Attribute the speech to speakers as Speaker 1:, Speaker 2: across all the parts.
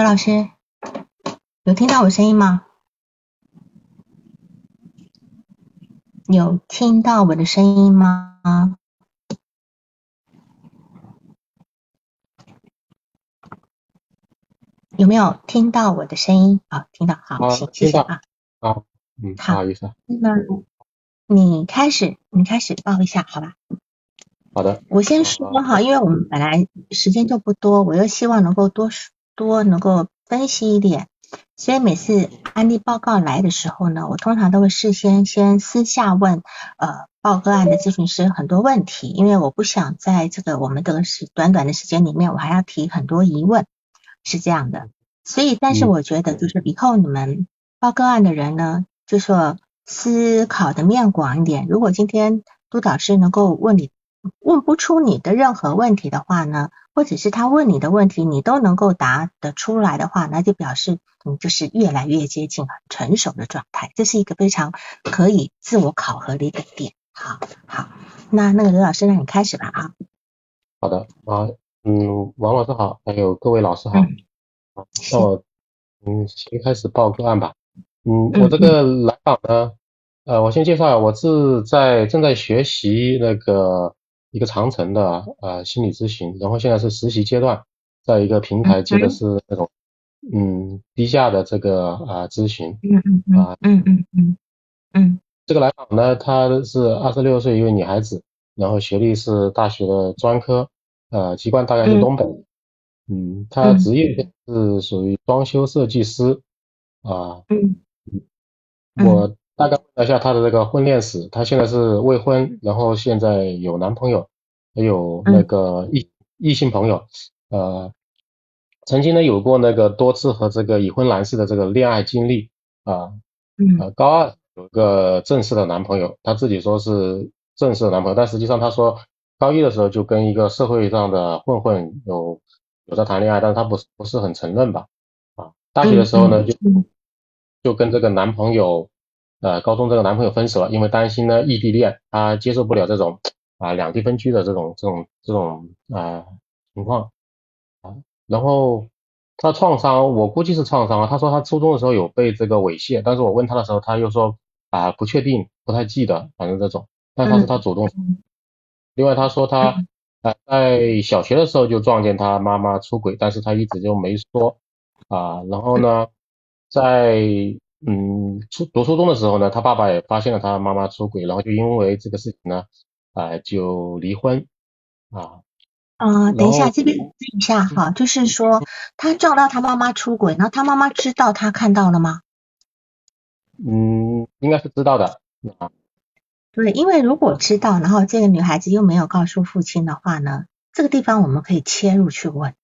Speaker 1: 何老师，有听到我声音吗？有听到我的声音吗？有没有听到我的声音？好，听到，好，
Speaker 2: 啊
Speaker 1: 行，谢谢啊。
Speaker 2: 好，嗯，不
Speaker 1: 好
Speaker 2: 好意思啊，
Speaker 1: 那你开始，你开始报一下，好吧？
Speaker 2: 好的，
Speaker 1: 我先说哈，因为我们本来时间就不多，我又希望能够多说多能够分析一点，所以每次案例报告来的时候呢，我通常都会事先先私下问呃报个案的咨询师很多问题，因为我不想在这个我们这个时短短的时间里面，我还要提很多疑问，是这样的。所以，但是
Speaker 2: 嗯
Speaker 1: 我觉得就是以后你们报个案的人呢，就说思考的面广一点。如果今天督导师能够问你问不出你的任何问题的话呢，或者是他问你的问题你都能够答得出来的话，那就表示你就是越来越接近很成熟的状态，这是一个非常可以自我考核的一个点。好，好，那那个刘老师，那你开始吧啊。
Speaker 2: 好的啊，嗯，王老师好，还有各位老师好，
Speaker 1: 嗯。
Speaker 2: 啊，那我嗯先开始报个案吧，嗯，
Speaker 1: 嗯
Speaker 2: 我这个来访呢，呃，我先介绍一下，我是在正在学习那个一个长程的呃心理咨询，然后现在是实习阶段，在一个平台接的
Speaker 1: 嗯
Speaker 2: 是那种嗯低价的这个啊、咨询，
Speaker 1: 嗯嗯嗯
Speaker 2: 啊
Speaker 1: 嗯嗯嗯嗯。
Speaker 2: 这个来访呢，她是二十六岁一位女孩子，然后学历是大学的专科，呃，籍贯大概是
Speaker 1: 嗯。
Speaker 2: 东北，嗯，她
Speaker 1: 嗯。
Speaker 2: 职业是属于装修设计师，啊，
Speaker 1: 嗯。嗯。
Speaker 2: 我大概问了一下她的这个婚恋史，她现在是未婚，然后现在有男朋友，还有那
Speaker 1: 嗯
Speaker 2: 个异异性朋友，呃，曾经呢有过那个多次和这个已婚男士的这个恋爱经历，啊，
Speaker 1: 嗯。
Speaker 2: 呃，高二有个正式的男朋友，他自己说是正式的男朋友，但实际上他说高一的时候就跟一个社会上的混混有有在谈恋爱，但是他不是不是很承认吧？啊，大学的时候呢，就
Speaker 1: 嗯
Speaker 2: 就跟这个男朋友，呃，高中这个男朋友分手了，因为担心呢异地恋，他接受不了这种啊两地分居的这种这种这种啊情况啊，然后他创伤，我估计是创伤啊。他说他初中的时候有被这个猥亵，但是我问他的时候，他又说啊不确定，不太记得，反正这种。但他是他主动。
Speaker 1: 嗯
Speaker 2: 另外他说他啊在小学的时候就撞见他妈妈出轨，但是他一直就没说啊。然后呢，在嗯初读初中的时候呢，他爸爸也发现了他妈妈出轨，然后就因为这个事情呢，啊就离婚啊。
Speaker 1: 啊，等一下，
Speaker 2: 后
Speaker 1: 这边问一下哈，就是说他撞到他妈妈出轨，然后他妈妈知道他看到了吗？
Speaker 2: 嗯，应该是知道的啊。
Speaker 1: 对，因为如果知道，然后这个女孩子又没有告诉父亲的话呢，这个地方我们可以切入去问，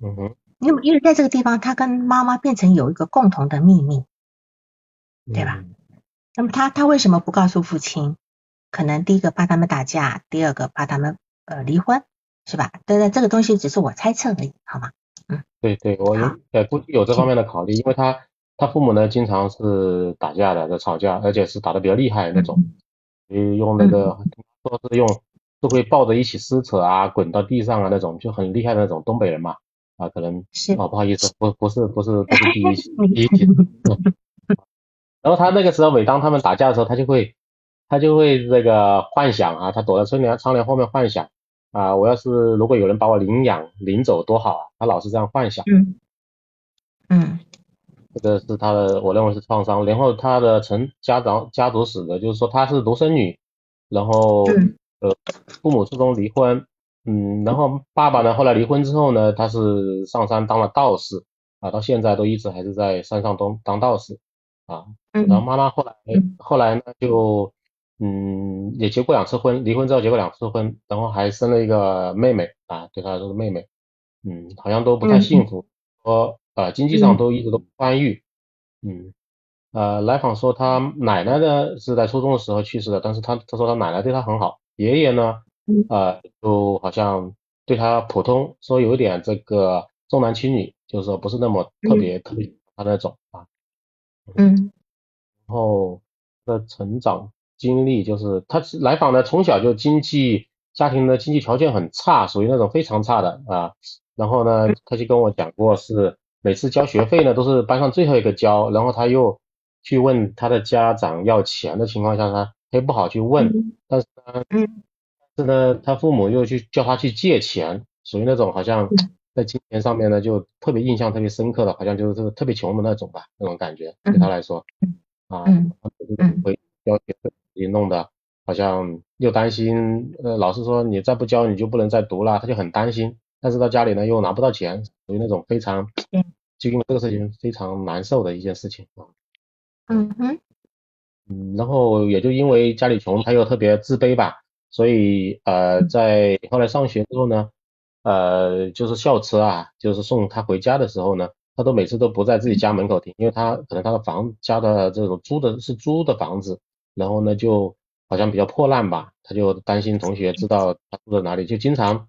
Speaker 2: 嗯哼，
Speaker 1: 因为因为在这个地方，他跟妈妈变成有一个共同的秘密，对吧
Speaker 2: 嗯？
Speaker 1: 那么他他为什么不告诉父亲？可能第一个怕他们打架，第二个怕他们呃离婚，是吧？对对，这个东西只是我猜测而已，好吗？
Speaker 2: 嗯对对，我有呃估计有这方面的考虑，因为他他父母呢经常是打架的，在吵架，而且是打的比较厉害那种，所以用那个说是用都会抱着一起撕扯啊，滚到地上啊那种，就很厉害的那种东北人嘛啊，可能
Speaker 1: 是
Speaker 2: 哦不好意思，不不是不是不是第一 第一起，
Speaker 1: 你
Speaker 2: 然后他那个时候每当他们打架的时候，他就会他就会这个幻想啊，他躲在窗帘窗帘后面幻想啊，我要是如果有人把我领养领走多好啊，他老是这样幻想。
Speaker 1: 嗯嗯
Speaker 2: 这个是他的，我认为是创伤。然后他的成家长家族史的，就是说他是独生女，然后
Speaker 1: 嗯
Speaker 2: 呃父母初中离婚，嗯，然后爸爸呢后来离婚之后呢，他是上山当了道士啊，到现在都一直还是在山上当当道士啊。然后。
Speaker 1: 嗯
Speaker 2: 妈妈后来
Speaker 1: 嗯。
Speaker 2: 后来呢就嗯也结过两次婚，离婚之后结过两次婚，然后还生了一个妹妹啊，对他来说是妹妹，嗯，好像都不太幸福，说呃经济上都一直都不宽裕，嗯，呃来访说他奶奶呢是在初中的时候去世的，但是他他说他奶奶对他很好，爷爷呢
Speaker 1: 嗯。
Speaker 2: 呃就好像对他普通，说有一点这个重男轻女，就是说不是那么特别特别他那种啊。
Speaker 1: 嗯
Speaker 2: 然后的成长经历就是他来访呢，从小就经济家庭的经济条件很差，属于那种非常差的啊。然后呢，他就跟我讲过是每次交学费呢都是班上最后一个交，然后他又去问他的家长要钱的情况下，他他又不好去问，但是呢，是呢，他父母又去叫他去借钱，属于那种好像在金钱上面呢就特别印象特别深刻的，好像就是特别穷的那种吧，那种感觉对他来说，啊，会要求自己弄的。好像又担心，呃，老师说你再不交你就不能再读了，他就很担心。但是到家里呢又拿不到钱，属于那种非常，就因为这个事情非常难受的一件事情
Speaker 1: 啊。嗯哼。
Speaker 2: 嗯，然后也就因为家里穷，他又特别自卑吧，所以呃，在后来上学之后呢，呃，就是校车啊，就是送他回家的时候呢，他都每次都不在自己家门口停，因为他可能他的房家的这种租的是租的房子，然后呢就。好像比较破烂吧，他就担心同学知道他住在哪里，就经常，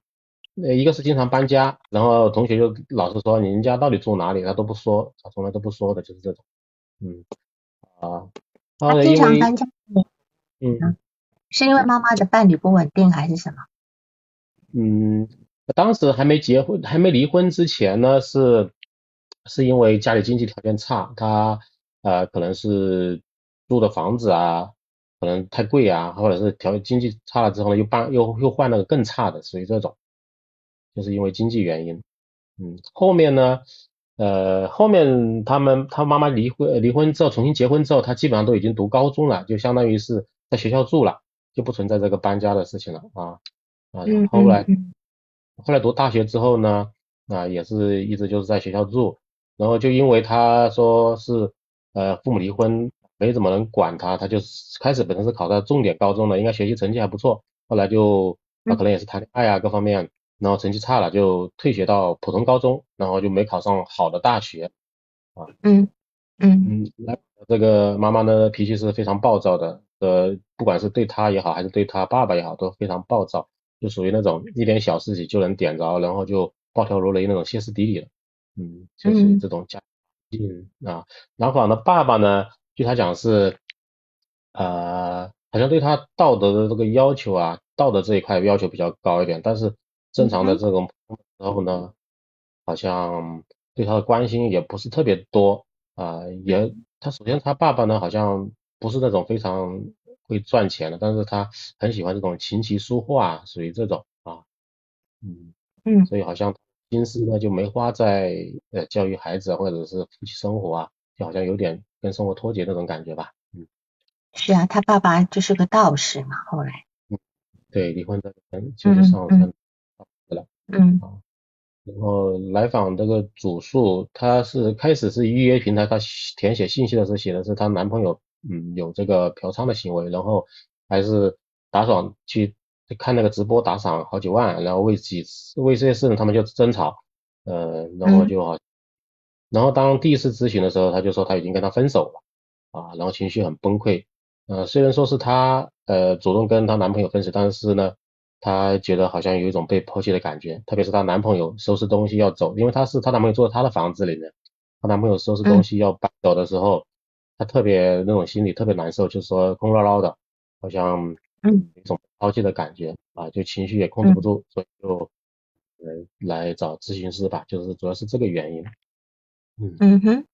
Speaker 2: 呃，一个是经常搬家，然后同学就老是说你们家到底住哪里，他都不说，他从来都不说的，就是这种，嗯，啊，
Speaker 1: 他经常搬家，嗯，是因为妈妈的伴侣不稳定还是什么？
Speaker 2: 嗯，当时还没结婚，还没离婚之前呢，是是因为家里经济条件差，他呃可能是住的房子啊。可能太贵啊，或者是条经济差了之后呢，又搬又又换了个更差的，属于这种，就是因为经济原因。嗯，后面呢，呃，后面他们他妈妈离婚离婚之后重新结婚之后，他基本上都已经读高中了，就相当于是在学校住了，就不存在这个搬家的事情了啊啊。后来后来读大学之后呢，啊也是一直就是在学校住，然后就因为他说是呃父母离婚。没怎么能管他，他就开始本身是考到重点高中的，应该学习成绩还不错，后来就他可能也是谈恋爱啊各方面，然后成绩差了就退学到普通高中，然后就没考上好的大学
Speaker 1: 啊。嗯嗯
Speaker 2: 嗯，来这个妈妈呢脾气是非常暴躁的，呃，不管是对他也好，还是对他爸爸也好，都非常暴躁，就属于那种一点小事情就能点着，然后就暴跳如雷那种歇斯底里的，嗯，就是这种家境啊。男方的爸爸呢？据他讲是，呃，好像对他道德的这个要求啊，道德这一块要求比较高一点，但是正常的这种然后呢，好像对他的关心也不是特别多啊，也他首先他爸爸呢好像不是那种非常会赚钱的，但是他很喜欢这种琴棋书画，属于这种啊，嗯
Speaker 1: 嗯，
Speaker 2: 所以好像心思呢就没花在呃教育孩子或者是夫妻生活啊，就好像有点。跟生活脱节那种感觉吧，嗯，
Speaker 1: 是啊，他爸爸就是个道士嘛，后来，
Speaker 2: 嗯，对，离婚的人就是上山了，
Speaker 1: 嗯，
Speaker 2: 然后来访这个主诉，他是开始是预约平台，他填写信息的时候写的是她男朋友，嗯，有这个嫖娼的行为，然后还是打赏去看那个直播打赏好几万，然后为几次为这些事呢，他们就争吵，呃，然后就好。然后当第一次咨询的时候，他就说他已经跟他分手了啊，然后情绪很崩溃。呃，虽然说是他呃主动跟她男朋友分手，但是呢，她觉得好像有一种被抛弃的感觉。特别是她男朋友收拾东西要走，因为她是她男朋友住在她的房子里面，她男朋友收拾东西要搬走的时候，她特别那种心里特别难受，就是说空落落的，好像
Speaker 1: 嗯
Speaker 2: 一种抛弃的感觉啊，就情绪也控制不住，所以就呃来找咨询师吧，就是主要是这个原因。
Speaker 1: 嗯哼，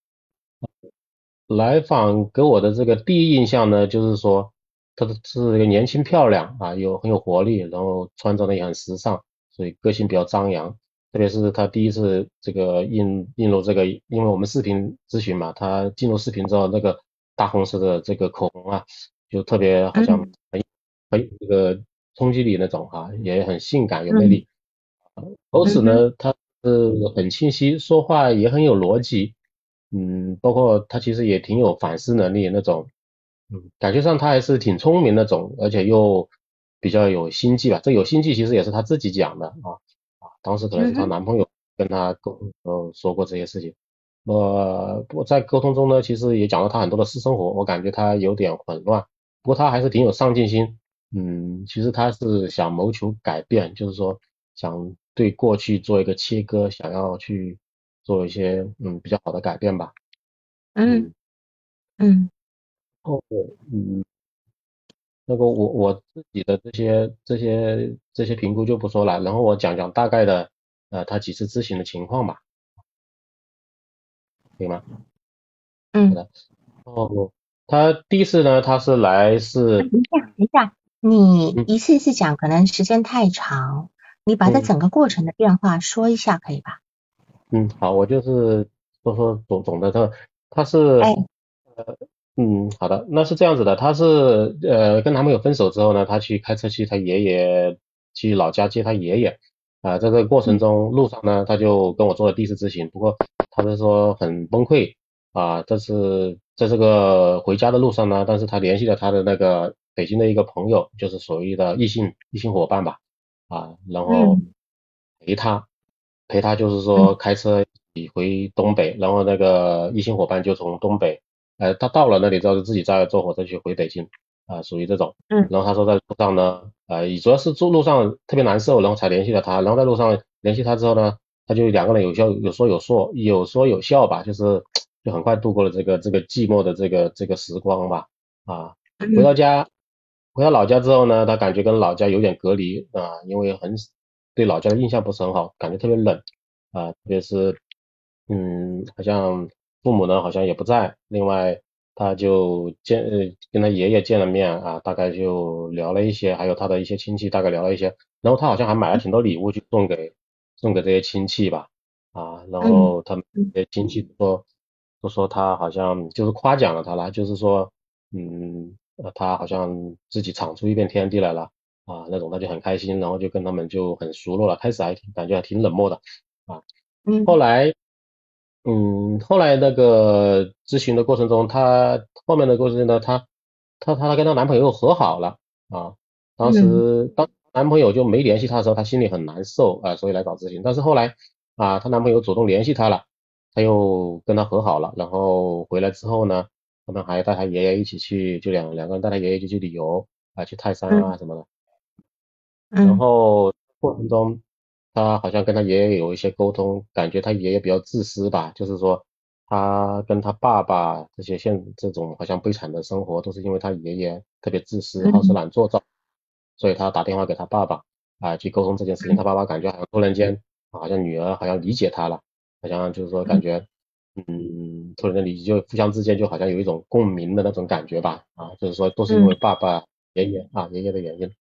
Speaker 2: 来访给我的这个第一印象呢，就是说，她是一个年轻漂亮啊，有很有活力，然后穿着呢也很时尚，所以个性比较张扬。特别是他第一次这个印印入这个，因为我们视频咨询嘛，他进入视频之后，那个大红色的这个口红啊，就特别好像很很有这个冲击力那种哈，也很性感有魅力。口齿呢，他。是很清晰，说话也很有逻辑，嗯，包括他其实也挺有反思能力那种，嗯，感觉上他还是挺聪明那种，而且又比较有心计吧。这有心计其实也是他自己讲的啊啊，当时可能是她男朋友跟她沟通说过这些事情。我我在沟通中呢，其实也讲了她很多的私生活，我感觉她有点混乱，不过她还是挺有上进心，嗯，其实她是想谋求改变，就是说想。对过去做一个切割，想要去做一些嗯比较好的改变吧。
Speaker 1: 嗯嗯
Speaker 2: 哦嗯，那个我我自己的这些这些这些评估就不说了，然后我讲讲大概的呃他几次咨询的情况吧，可以吗？
Speaker 1: 嗯。
Speaker 2: 好的。哦，他第一次呢，他是来是。
Speaker 1: 等一下，等一下，你一次一次讲可能时间太长，你把这整个过程的变化说一下可以吧？
Speaker 2: 嗯，好，我就是说说总总的他他是。
Speaker 1: 哎。
Speaker 2: 呃。嗯，好的，那是这样子的，他是呃跟男朋友分手之后呢，他去开车去他爷爷去老家接他爷爷。啊，在这个过程中路上呢，他就跟我做了第一次咨询，不过他是说很崩溃。啊，这是在这个回家的路上呢，但是他联系了他的那个北京的一个朋友，就是所谓的异性异性伙伴吧。啊，然后陪她陪他就是说开车回东北，然后那个异性伙伴就从东北。呃，他到了那里之后，就自己再坐火车去回北京，啊，属于这种。
Speaker 1: 嗯。
Speaker 2: 然后他说在路上呢，呃，主要是住路上特别难受，然后才联系了他。然后在路上联系他之后呢，他就两个人有笑有说有说有说有笑吧，就是就很快度过了这个这个寂寞的这个这个时光吧。啊，回到家，回到老家之后呢，他感觉跟老家有点隔离啊，因为很对老家的印象不是很好，感觉特别冷啊，特别是嗯，好像。父母呢好像也不在，另外他就见呃跟他爷爷见了面啊，大概就聊了一些，还有他的一些亲戚大概聊了一些，然后他好像还买了挺多礼物去送给送给这些亲戚吧，啊，然后他们这些亲戚说都说他好像就是夸奖了他了，就是说嗯呃他好像自己闯出一片天地来了啊那种，他就很开心，然后就跟他们就很熟络了，开始还挺感觉还挺冷漠的啊，
Speaker 1: 嗯，
Speaker 2: 后来。嗯，后来那个咨询的过程中，她后面的过程中呢，她她她跟她男朋友和好了啊。当时当男朋友就没联系她的时候，她心里很难受啊，所以来找咨询。但是后来啊，她男朋友主动联系她了，她又跟她和好了。然后回来之后呢，他们还带她爷爷一起去，就两两个人带她爷爷就去旅游啊，去泰山啊什么的。然后过程中。他好像跟他爷爷有一些沟通，感觉他爷爷比较自私吧，就是说他跟他爸爸这些现这种好像悲惨的生活，都是因为他爷爷特别自私、好吃懒做造，所以他打电话给他爸爸啊去沟通这件事情，他爸爸感觉好像突然间好像女儿好像理解他了，好像就是说感觉嗯突然间理就互相之间就好像有一种共鸣的那种感觉吧啊，就是说都是因为爸爸爷爷啊爷爷的原因，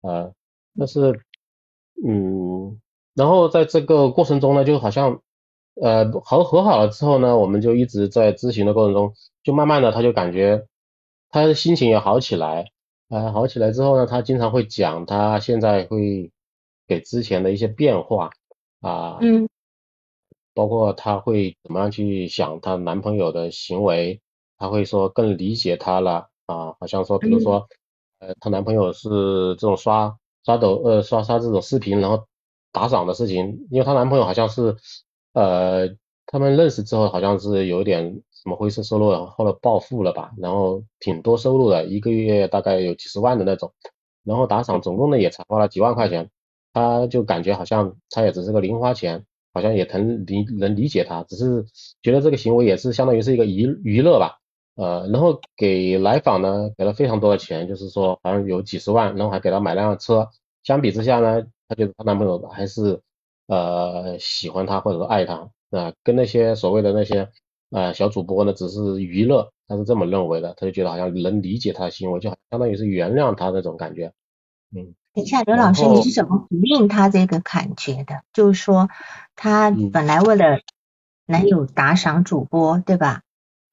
Speaker 2: 呃但是。嗯，然后在这个过程中呢，就好像，呃，和和好了之后呢，我们就一直在咨询的过程中，就慢慢的他就感觉他的心情也好起来，啊，好起来之后呢，他经常会讲他现在会给之前的一些变化，啊，
Speaker 1: 嗯，
Speaker 2: 包括他会怎么样去想她男朋友的行为，他会说更理解他了，啊，好像说比如说，呃，她男朋友是这种刷。刷抖呃刷刷这种视频，然后打赏的事情，因为她男朋友好像是呃他们认识之后好像是有一点什么灰色收入，然后来暴富了吧，然后挺多收入的，一个月大概有几十万的那种，然后打赏总共呢也才花了几万块钱，他就感觉好像他也只是个零花钱，好像也能理能理解他，只是觉得这个行为也是相当于是一个娱娱乐吧。呃，然后给来访呢给了非常多的钱，就是说好像有几十万，然后还给他买辆车。相比之下呢，她觉得她男朋友还是呃喜欢她或者说爱她啊，跟那些所谓的那些呃小主播呢只是娱乐，她是这么认为的，她就觉得好像能理解她的行为，就相当于是原谅她那种感觉。嗯，
Speaker 1: 等一下，刘老师，你是怎么回应她这个感觉的？就是说，她本来为了男友打赏主播，对吧？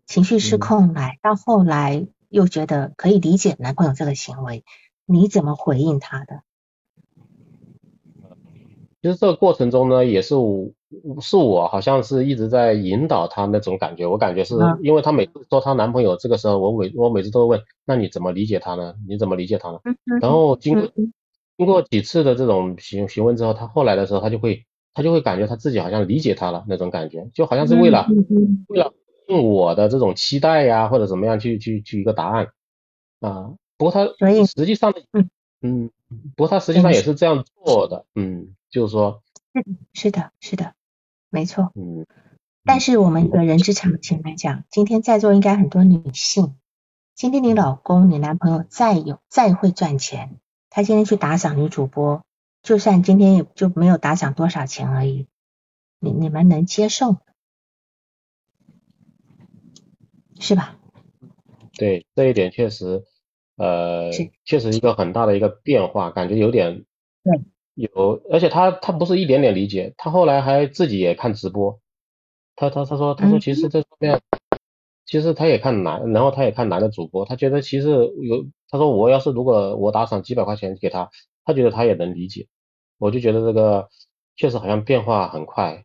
Speaker 1: 情绪失控来，到后来又觉得可以理解男朋友这个行为，你怎么回应他的？
Speaker 2: 其实这个过程中呢，也是我是我好像是一直在引导他那种感觉，我感觉是因为她每次说她男朋友这个时候，我每我每次都会问，那你怎么理解他呢？你怎么理解他呢？然后经过经过几次的这种询询问之后，她后来的时候，她就会她就会感觉她自己好像理解他了那种感觉，就好像是为了为了。用我的这种期待呀，或者怎么样去去去一个答案啊？不过他实际上，嗯嗯，不过他实际上也是这样做的，嗯，就是说，
Speaker 1: 是的，是的，没错，嗯。但是我们的人之常情来讲，今天在座应该很多女性，今天你老公、你男朋友再有再会赚钱，他今天去打赏女主播，就算今天也就没有打赏多少钱而已，你你们能接受是吧？
Speaker 2: 对，这一点确实，呃，确实一个很大的一个变化，感觉有点，
Speaker 1: 对，
Speaker 2: 有，而且他他不是一点点理解，他后来还自己也看直播，他他他说他说其实这方面，其实他也看男，然后他也看男的主播，他觉得其实有，他说我要是如果我打赏几百块钱给他，他觉得他也能理解，我就觉得这个确实好像变化很快，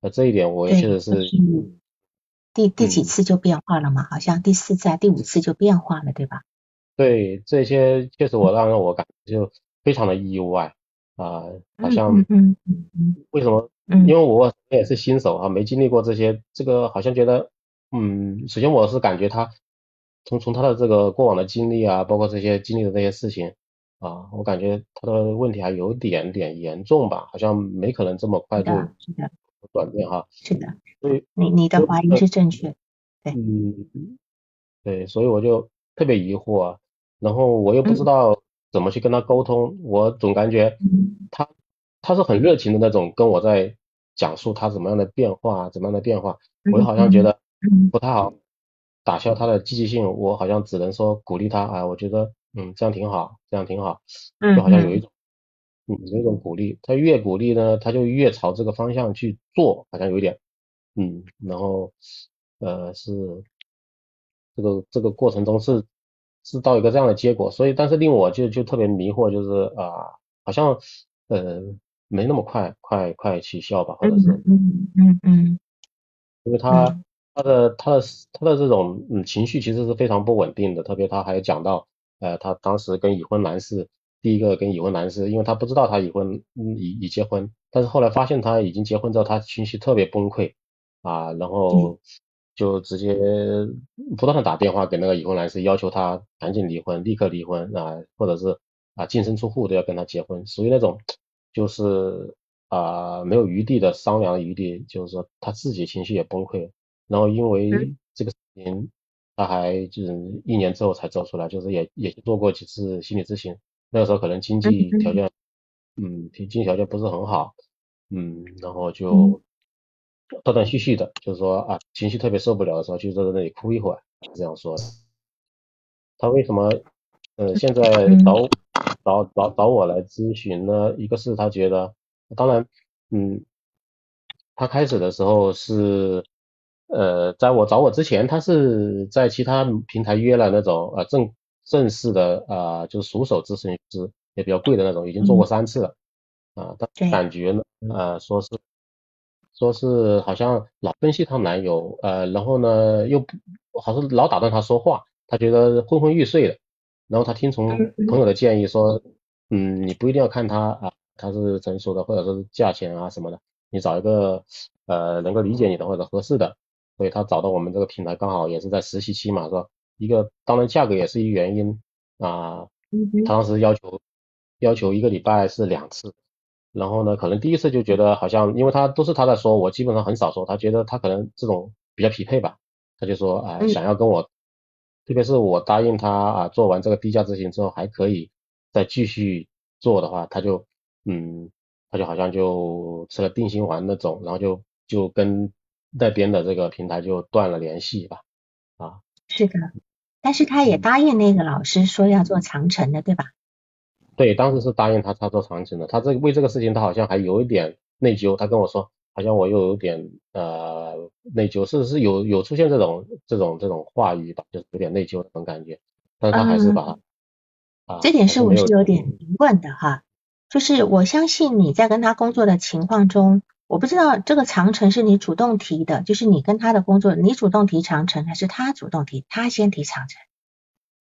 Speaker 2: 那这一点我也确实是。
Speaker 1: 第第几次就变化了嘛？好像第四次、第五次就变化了，对吧？
Speaker 2: 对，这些确实我让让我感觉就非常的意外啊，好像
Speaker 1: 嗯嗯嗯
Speaker 2: 为什么？因为我也是新手啊，没经历过这些，这个好像觉得嗯，首先我是感觉他从从他的这个过往的经历啊，包括这些经历的这些事情啊，我感觉他的问题还有点点严重吧，好像没可能这么快就。转变哈，
Speaker 1: 是的，所以你你的怀疑是正确，对，
Speaker 2: 嗯，对，所以我就特别疑惑，然后我又不知道怎么去跟他沟通，我总感觉他他是很热情的那种，跟我在讲述他怎么样的变化，怎么样的变化，我又好像觉得不太好，打消他的积极性，我好像只能说鼓励他啊，我觉得嗯这样挺好，这样挺好，就好像有一。种。嗯，有一种鼓励，他越鼓励呢，他就越朝这个方向去做，好像有点，嗯，然后，呃，是这个这个过程中是是到一个这样的结果，所以，但是令我就就特别迷惑，就是啊，好像呃没那么快快快起效吧，或者是，
Speaker 1: 嗯嗯嗯，
Speaker 2: 因为他他的他的他的这种嗯情绪其实是非常不稳定的，特别他还讲到，呃，他当时跟已婚男士。第一个跟已婚男士，因为他不知道他已婚，已已结婚，但是后来发现他已经结婚之后，他情绪特别崩溃啊，然后就直接不断的打电话给那个已婚男士，要求他赶紧离婚，立刻离婚啊，或者是啊净身出户都要跟他结婚，属于那种就是啊没有余地的商量余地，就是说他自己情绪也崩溃，然后因为这个事情，他还就是一年之后才走出来，就是也也做过几次心理咨询。那个时候可能经济条件，嗯，经济条件不是很好，嗯，然后就断断续续的，就是说啊，情绪特别受不了的时候，就坐在那里哭一会儿，是这样说的。他为什么，呃，现在找找找找我来咨询呢？一个是他觉得，当然，嗯，他开始的时候是，呃，在我找我之前，他是在其他平台约了那种呃正。正式的啊，就是熟手咨询师也比较贵的那种，已经做过三次了啊。但感觉呢，呃，说是说是好像老分析她男友，呃，然后呢又不好像老打断他说话，他觉得昏昏欲睡的。然后他听从朋友的建议说，嗯，你不一定要看他啊，他是成熟的，或者说是价钱啊什么的，你找一个呃能够理解你的或者合适的。所以他找到我们这个平台，刚好也是在实习期嘛，是吧？一个当然价格也是一原因啊，他当时要求要求一个礼拜是两次，然后呢，可能第一次就觉得好像，因为他都是他在说，我基本上很少说，他觉得他可能这种比较匹配吧，他就说啊，想要跟我，特别是我答应他啊，做完这个低价咨询之后还可以再继续做的话，他就嗯，他就好像就吃了定心丸那种，然后就就跟那边的这个平台就断了联系吧，啊，
Speaker 1: 是的。但是他也答应那个老师说要做长城的，对吧？
Speaker 2: 对，当时是答应他他做长城的。他这为这个事情，他好像还有一点内疚。他跟我说，好像我又有点呃内疚，是是有有出现这种这种这种话语吧，就是有点内疚那种感觉。但是他还是把
Speaker 1: 啊，这点是我是有点疑问的哈。就是我相信你在跟他工作的情况中。我不知道这个长城是你主动提的，就是你跟他的工作，你主动提长城，还是他主动提？他先提长城？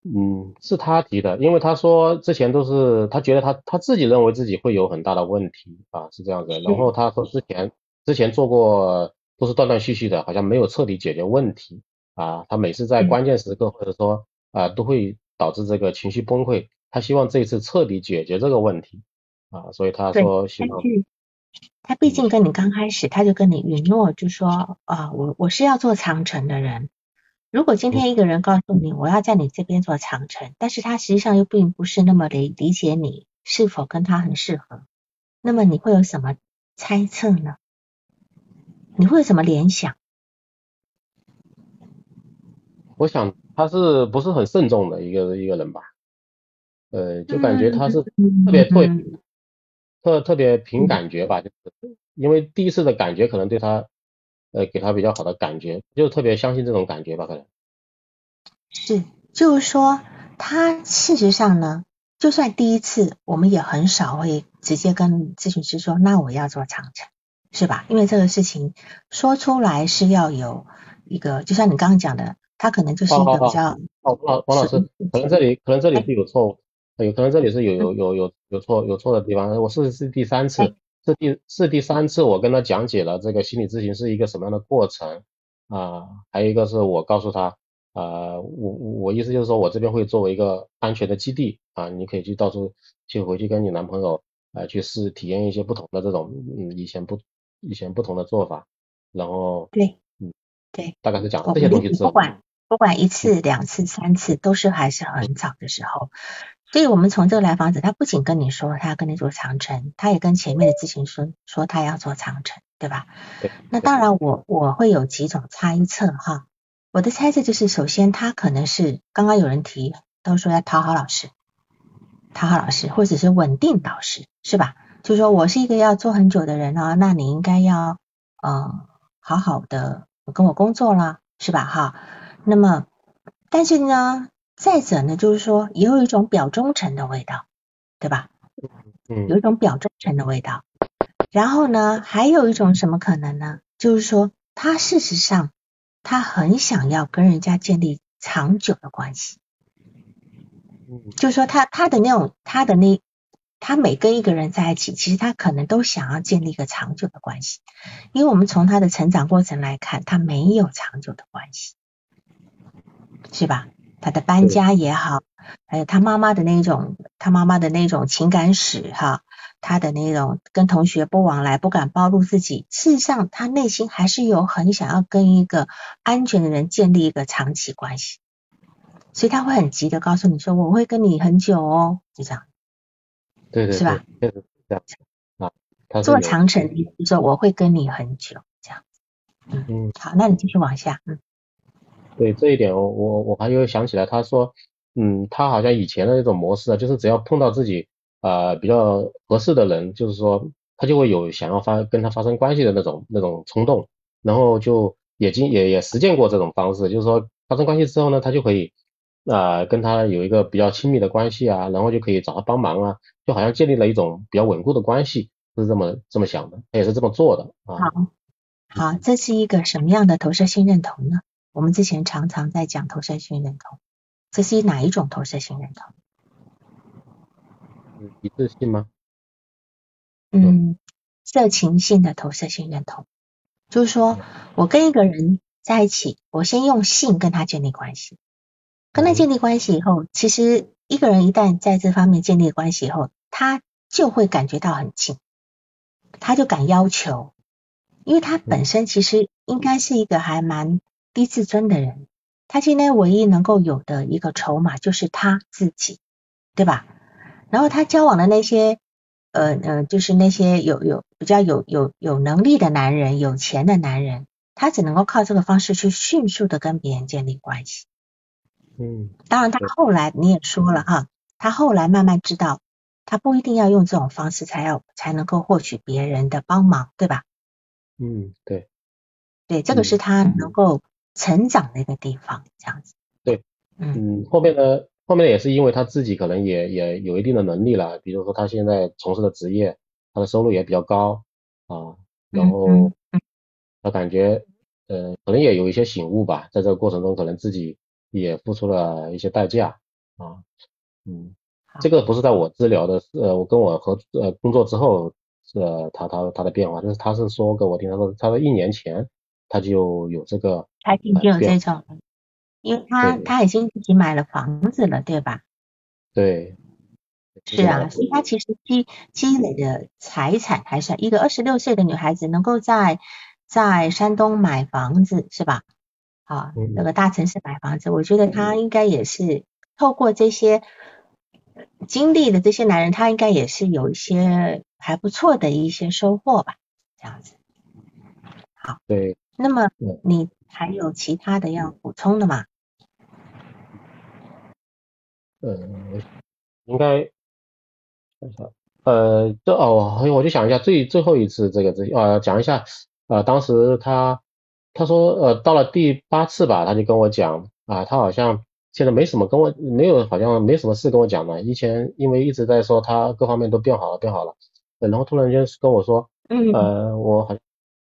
Speaker 2: 嗯，是他提的，因为他说之前都是他觉得他他自己认为自己会有很大的问题啊，是这样子。然后他说之前之前做过都是断断续续的，好像没有彻底解决问题啊。他每次在关键时刻或者说啊都会导致这个情绪崩溃。他希望这一次彻底解决这个问题啊，所以他说希望。
Speaker 1: 他毕竟跟你刚开始，他就跟你允诺，就说啊，我我是要做长城的人。如果今天一个人告诉你我要在你这边做长城，但是他实际上又并不是那么理理解你是否跟他很适合，那么你会有什么猜测呢？你会有什么联想？
Speaker 2: 我想他是不是很慎重的一个一个人吧？呃，就感觉他是特别对特特别凭感觉吧，就是因为第一次的感觉可能对他呃给他比较好的感觉，就特别相信这种感觉吧，可能
Speaker 1: 是，就是说他事实上呢，就算第一次，我们也很少会直接跟咨询师说，那我要做长城，是吧？因为这个事情说出来是要有一个，就像你刚刚讲的。他可能就是一个比较
Speaker 2: 哦，王王老师，可能这里可能这里是有错误，有可能这里是有有有有有错有错的地方。我是是第三次，是第是第三次，我跟他讲解了这个心理咨询是一个什么样的过程啊，还有一个是我告诉他啊，我我意思就是说我这边会作为一个安全的基地啊，你可以去到处去回去跟你男朋友啊去试体验一些不同的这种嗯以前不以前不同的做法，然后
Speaker 1: 对嗯对，
Speaker 2: 大概是讲这些东西之后。
Speaker 1: 不管一次、两次、三次，都是还是很早的时候。所以，我们从这个来访者，他不仅跟你说他要跟你做长城，他也跟前面的咨询师说他要做长城，对吧？那当然，我我会有几种猜测哈。我的猜测就是，首先他可能是刚刚有人提，都说要讨好老师，讨好老师，或者是稳定导师，是吧？就说我是一个要做很久的人啊，那你应该要嗯好好的跟我工作啦，是吧？哈。那么，但是呢，再者呢，就是说，也有一种表忠诚的味道，对吧？
Speaker 2: 嗯，
Speaker 1: 有一种表忠诚的味道。然后呢，还有一种什么可能呢？就是说，他事实上他很想要跟人家建立长久的关系。
Speaker 2: 嗯，
Speaker 1: 就是说，他他的那种他的那他每跟一个人在一起，其实他可能都想要建立一个长久的关系。因为我们从他的成长过程来看，他没有长久的关系。是吧？他的搬家也好，还有他妈妈的那种，他妈妈的那种情感史哈，他的那种跟同学不往来，不敢暴露自己。事实上，他内心还是有很想要跟一个安全的人建立一个长期关系，所以他会很急的告诉你说：“我会跟你很久哦。”就这样。
Speaker 2: 对对，
Speaker 1: 是吧？
Speaker 2: 这样啊，
Speaker 1: 做长城，你说我会跟你很久，这样。嗯，好，那你继续往下，嗯。
Speaker 2: 对这一点，我我我还又想起来，他说，嗯，他好像以前的那种模式啊，就是只要碰到自己啊比较合适的人，就是说他就会有想要发跟他发生关系的那种那种冲动，然后就也经也也实践过这种方式，就是说发生关系之后呢，他就可以啊跟他有一个比较亲密的关系啊，然后就可以找他帮忙啊，就好像建立了一种比较稳固的关系，是这么这么想的，他也是这么做的啊。
Speaker 1: 好，好，这是一个什么样的投射性认同呢？我们之前常常在讲投射性认同，这是哪一种投射性认同？
Speaker 2: 一致性吗？
Speaker 1: 嗯，色情性的投射性认同，就是说我跟一个人在一起，我先用性跟他建立关系，跟他建立关系以后，其实一个人一旦在这方面建立关系以后，他就会感觉到很近，他就敢要求，因为他本身其实应该是一个还蛮。低自尊的人，他今天唯一能够有的一个筹码就是他自己，对吧？然后他交往的那些，呃呃，就是那些有有比较有有有能力的男人、有钱的男人，他只能够靠这个方式去迅速的跟别人建立关系。
Speaker 2: 嗯，
Speaker 1: 当然他后来你也说了哈，他后来慢慢知道，他不一定要用这种方式才要才能够获取别人的帮忙，对吧？
Speaker 2: 嗯，对，
Speaker 1: 对，这个是他能够。成长的一个地方，这样子。
Speaker 2: 对，嗯，后面呢，后面也是因为他自己可能也也有一定的能力了，比如说他现在从事的职业，他的收入也比较高啊，然后他感觉呃可能也有一些醒悟吧，在这个过程中可能自己也付出了一些代价啊，嗯，这个不是在我治疗的呃我跟我合呃工作之后呃他他他的变化，就是他是说给我听，他说他说一年前。他就有这个，
Speaker 1: 他已经有这种，因为他他已经自己买了房子了，对吧？
Speaker 2: 对，
Speaker 1: 是啊，所以他其实积积累的财产还是一个二十六岁的女孩子能够在在山东买房子，是吧？啊，那个大城市买房子，我觉得他应该也是透过这些经历的这些男人，他应该也是有一些还不错的一些收获吧，这样子。好，
Speaker 2: 对，
Speaker 1: 那么你还有其他的要补充的吗？
Speaker 2: 呃，应该看一下，呃，这哦，我我就想一下最最后一次这个这呃讲一下，呃，当时他他说呃到了第八次吧，他就跟我讲啊，他好像现在没什么跟我没有好像没什么事跟我讲了，以前因为一直在说他各方面都变好了变好了，呃然后突然间跟我说，
Speaker 1: 嗯
Speaker 2: 呃，我好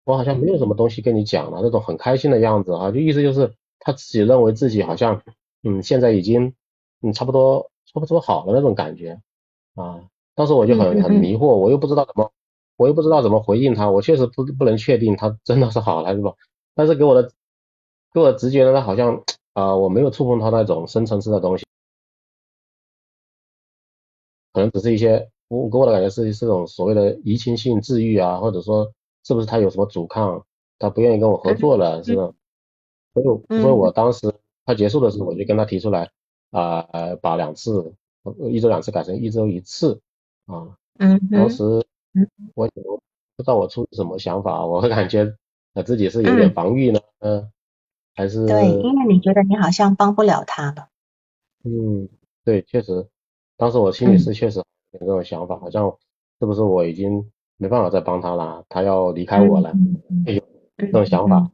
Speaker 2: 我好像没有什么东西跟你讲了，那种很开心的样子啊，就意思就是他自己认为自己好像嗯现在已经。嗯，差不多差不多好了那种感觉啊。当时我就很很
Speaker 1: 嗯
Speaker 2: 迷惑，我又不知道怎么，我又不知道怎么回应他，我确实不不能确定他真的是好了还是不。但是给我的给我的直觉呢，他好像啊、我没有触碰他那种深层次的东西，可能只是一些我给我的感觉是是种所谓的移情性治愈啊，或者说是不是他有什么阻抗，他不愿意跟我合作了，是吧？所以所以我当时他结束的时候，我就跟他提出来。啊、呃，把两次，一周两次改成一周一次，啊，
Speaker 1: 嗯哼
Speaker 2: 当时
Speaker 1: 嗯
Speaker 2: 我我不知道我出什么想法，我会感觉我自己是有点防御呢，嗯，还是
Speaker 1: 对，因为你觉得你好像帮不了他了。
Speaker 2: 嗯，对，确实，当时我心里是确实有这种想法，好像是不是我已经没办法再帮他了，他要离开我了，这种想法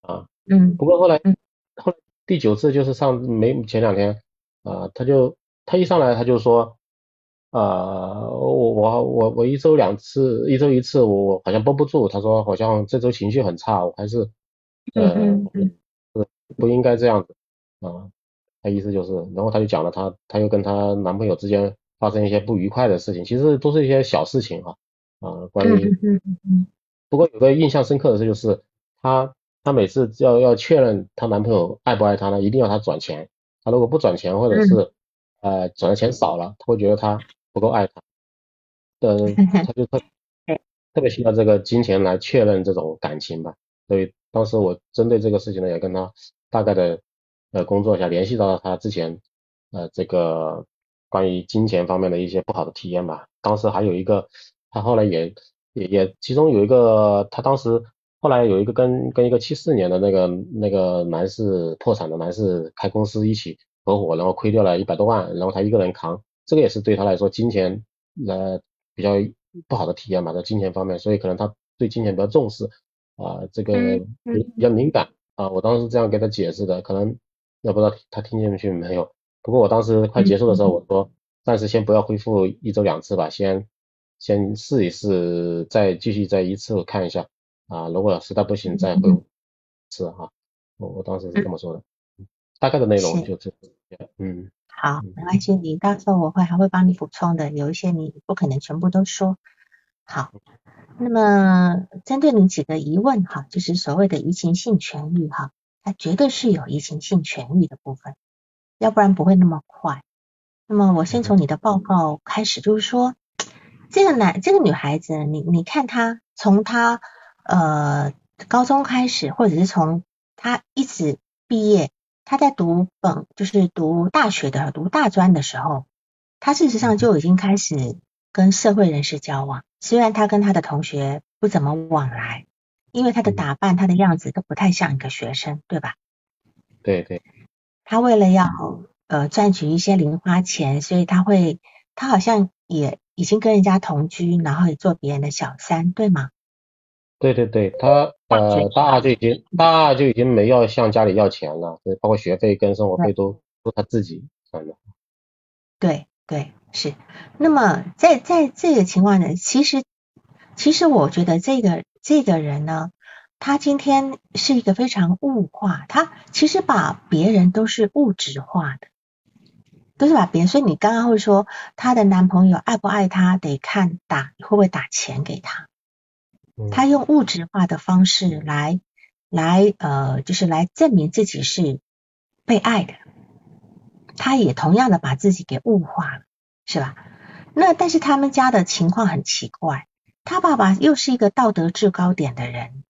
Speaker 2: 啊。
Speaker 1: 嗯
Speaker 2: 不过后来
Speaker 1: 嗯
Speaker 2: 后来第九次就是上没前两天。啊，他就他一上来他就说，啊，我我我我一周两次，一周一次，我我好像绷不住。他说好像这周情绪很差，我还是呃
Speaker 1: 嗯嗯
Speaker 2: 不不应该这样子啊。他意思就是，然后他就讲了他他又跟他男朋友之间发生一些不愉快的事情，其实都是一些小事情啊啊，关于不过有个印象深刻的事就是，她她每次要要确认她男朋友爱不爱她呢，一定要她转钱。她如果不转钱，或者是呃转的钱少了，她会觉得他不够爱她。呃，她就特特别需要这个金钱来确认这种感情吧。所以当时我针对这个事情呢，也跟她大概的呃工作一下，联系到了她之前呃这个关于金钱方面的一些不好的体验吧。当时还有一个，她后来也也也，其中有一个，他当时后来有一个跟跟一个七四年的那个那个男士破产的男士开公司一起合伙，然后亏掉了一百多万，然后他一个人扛，这个也是对他来说金钱呃比较不好的体验吧，在金钱方面，所以可能他对金钱比较重视啊、这个比比较敏感啊，我当时这样给他解释的，可能也不知道他听进去没有，不过我当时快结束的时候，我说暂时先不要恢复一周两次吧，先先试一试，再继续再一次看一下。啊，如果实在不行再回是哈，我我当时是这么说的，大概的内容就是这样，嗯，
Speaker 1: 好，没关。系，你到时候我会还会帮你补充的，有一些你不可能全部都说。好，那么针对你几个疑问哈，就是所谓的移情性痊愈哈，它绝对是有移情性痊愈的部分，要不然不会那么快。那么我先从你的报告开始，就是说这个男这个女孩子，你你看她从她呃高中开始，或者是从她一直毕业。她在读本就是读大学的读大专的时候，她事实上就已经开始跟社会人士交往。虽然她跟她的同学不怎么往来，因为她的打扮、她的样子都不太像一个学生，对吧？
Speaker 2: 对对。
Speaker 1: 她为了要呃赚取一些零花钱，所以她会她好像也已经跟人家同居，然后也做别人的小三，对吗？
Speaker 2: 对对对，他呃大二就已经大二就已经没要向家里要钱了，包括学费跟生活费都都他自己算的。
Speaker 1: 对对是。那么在在这个情况呢，其实其实我觉得这个这个人呢，他今天是一个非常物化，他其实把别人都是物质化的，都是把别人。所以你刚刚会说她的男朋友爱不爱她，得看打会不会打钱给她。她用物质化的方式来来呃，就是来证明自己是被爱的。她也同样的把自己给物化了，是吧？那但是他们家的情况很奇怪，他爸爸又是一个道德制高点的人，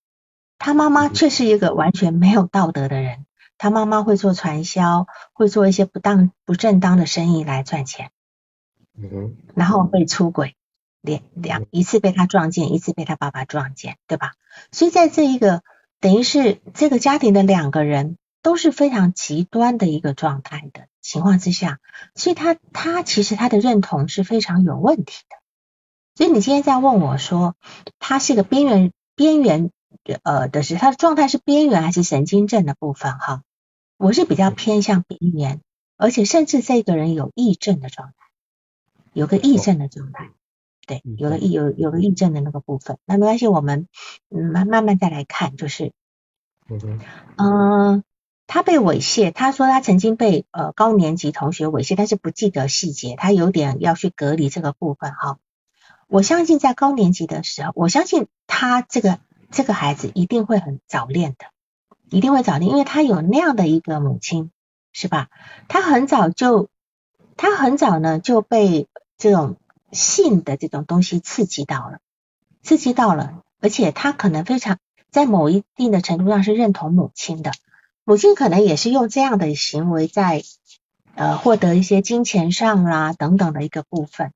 Speaker 1: 他妈妈却是一个完全没有道德的人。他妈妈会做传销，会做一些不当不正当的生意来赚钱。
Speaker 2: 嗯，
Speaker 1: 然后被出轨，两两一次被他撞见，一次被他爸爸撞见，对吧？所以在这一个等于是这个家庭的两个人都是非常极端的一个状态的情况之下，所以他他其实他的认同是非常有问题的。所以你今天在问我说，他是一个边缘边缘呃的是他的状态是边缘还是神经症的部分哈？我是比较偏向边缘，而且甚至这个人有癔症的状态，有个癔症的状态，对，有个癔有有个癔症的那个部分。那没关系，我们嗯慢慢慢再来看，就是嗯，他被猥亵，他说他曾经被呃高年级同学猥亵，但是不记得细节，他有点要去隔离这个部分哈。我相信在高年级的时候，我相信他这个这个孩子一定会很早恋的。一定会早恋，因为他有那样的一个母亲，是吧？他很早就，他很早呢就被这种性的这种东西刺激到了，刺激到了，而且他可能非常在某一定的程度上是认同母亲的，母亲可能也是用这样的行为在呃获得一些金钱上啦等等的一个部分。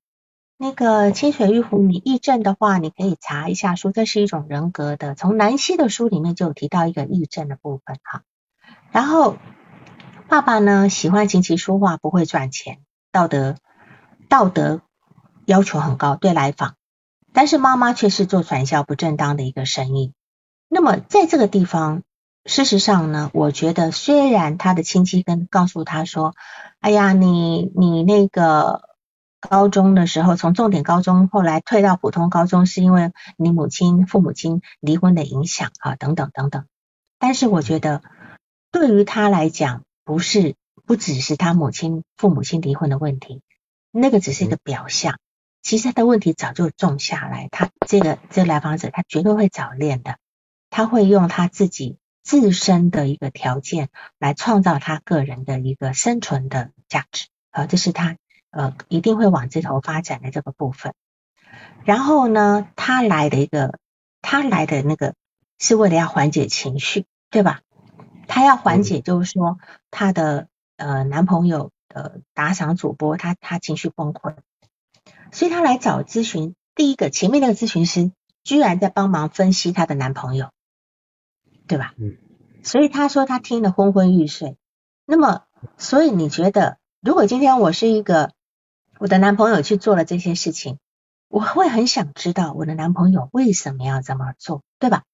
Speaker 1: 那个清水玉壶，你癔症的话，你可以查一下，说这是一种人格的。从南希的书里面就提到一个癔症的部分哈。然后爸爸呢喜欢琴棋书画，不会赚钱，道德道德要求很高，对来访。但是妈妈却是做传销不正当的一个生意。那么在这个地方，事实上呢，我觉得虽然他的亲戚跟告诉他说，哎呀，你你那个。高中的时候，从重点高中后来退到普通高中，是因为你母亲、父母亲离婚的影响啊，等等等等。但是我觉得，对于他来讲，不是不只是他母亲、父母亲离婚的问题，那个只是一个表象。其实他的问题早就种下来，他这个这个来访者，他绝对会早恋的，他会用他自己自身的一个条件来创造他个人的一个生存的价值啊，这是他。呃，一定会往这头发展的这个部分。然后呢，他来的一个，他来的那个是为了要缓解情绪，对吧？他要缓解，就是说他的呃男朋友呃打赏主播，他他情绪崩溃，所以他来找咨询。第一个，前面那个咨询师居然在帮忙分析她的男朋友，对吧？嗯。所以他说他听得昏昏欲睡。那么，所以你觉得，如果今天我是一个我的男朋友去做了这些事情，我会很想知道我的男朋友为什么要这么做，对吧？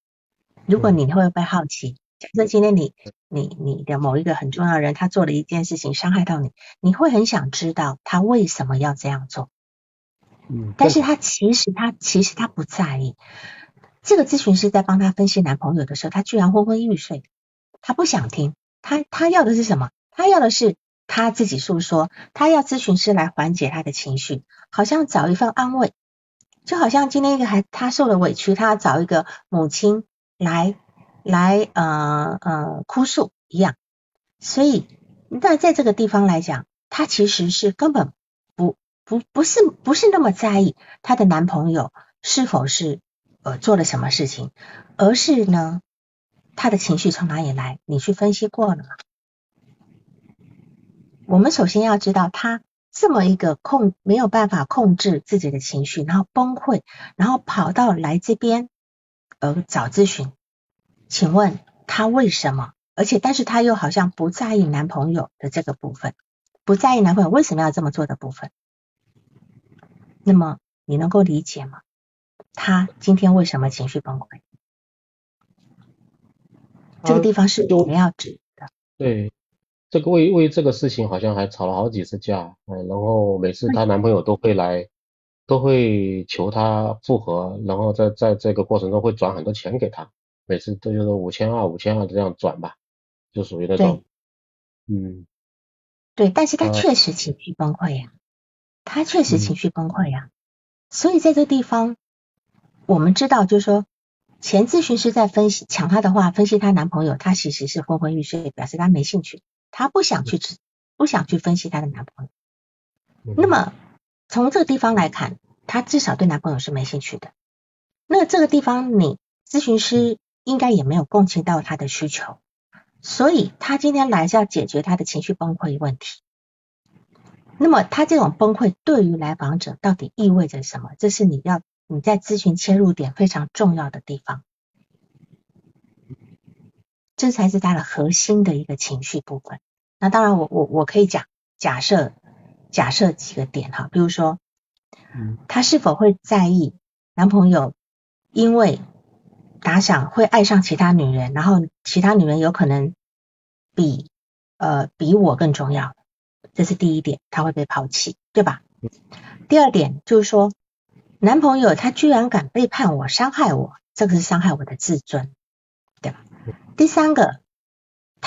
Speaker 1: 如果你会不会好奇，假设今天你你你的某一个很重要的人，他做了一件事情伤害到你，你会很想知道他为什么要这样做。嗯，但是他其实他其实他不在意。这个咨询师在帮他分析男朋友的时候，他居然昏昏欲睡，他不想听，他他要的是什么？他要的是。他自己诉说，他要咨询师来缓解他的情绪，好像找一份安慰，就好像今天一个孩他受了委屈，他要找一个母亲来来呃呃哭诉一样。所以，那在这个地方来讲，他其实是根本不不不是不是那么在意她的男朋友是否是呃做了什么事情，而是呢，他的情绪从哪里来？你去分析过了吗？我们首先要知道，他这么一个控没有办法控制自己的情绪，然后崩溃，然后跑到来这边呃找咨询，请问他为什么？而且，但是他又好像不在意男朋友的这个部分，不在意男朋友为什么要这么做的部分。那么你能够理解吗？他今天为什么情绪崩溃？这个地方是我们要指的。
Speaker 2: 对。这个为为这个事情好像还吵了好几次架，嗯，然后每次她男朋友都会来，都会求她复合，然后在在这个过程中会转很多钱给她，每次都就是五千二五千二这样转吧，就属于那种，嗯，
Speaker 1: 对，但是她确实情绪崩溃呀，他确实情绪崩溃呀，所以在这地方，我们知道就是说，前咨询师在分析抢她的话，分析她男朋友，她其实是昏昏欲睡，表示她没兴趣。她不想去不想去分析她的男朋友。那么从这个地方来看，她至少对男朋友是没兴趣的。那这个地方，你咨询师应该也没有共情到她的需求，所以她今天来是要解决她的情绪崩溃问题。那么她这种崩溃对于来访者到底意味着什么？这是你要你在咨询切入点非常重要的地方，这才是他的核心的一个情绪部分。那当然，我我我可以讲假设假设几个点哈，比如说，他是否会在意男朋友因为打赏会爱上其他女人，然后其他女人有可能比呃比我更重要。这是第一点，他会被抛弃，对吧？第二点就是说，男朋友他居然敢背叛我、伤害我，这个是伤害我的自尊，对吧？第三个，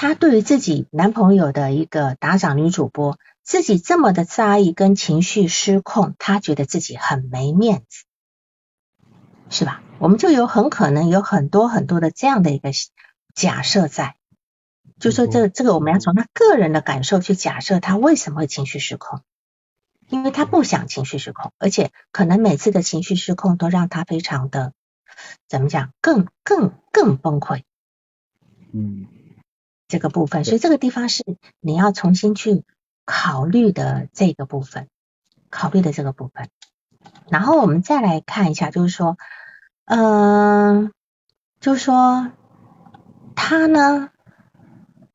Speaker 1: 他对于自己男朋友的一个打赏女主播，自己这么的在意跟情绪失控，她觉得自己很没面子，是吧？我们就有很可能有很多很多的这样的一个假设在。就说这这个我们要从他个人的感受去假设他为什么会情绪失控，因为他不想情绪失控，而且可能每次的情绪失控都让他非常的怎么讲更更更崩溃，
Speaker 2: 嗯，
Speaker 1: 这个部分，所以这个地方是你要重新去考虑的这个部分，考虑的这个部分，然后我们再来看一下，就是说，嗯，就是说他呢。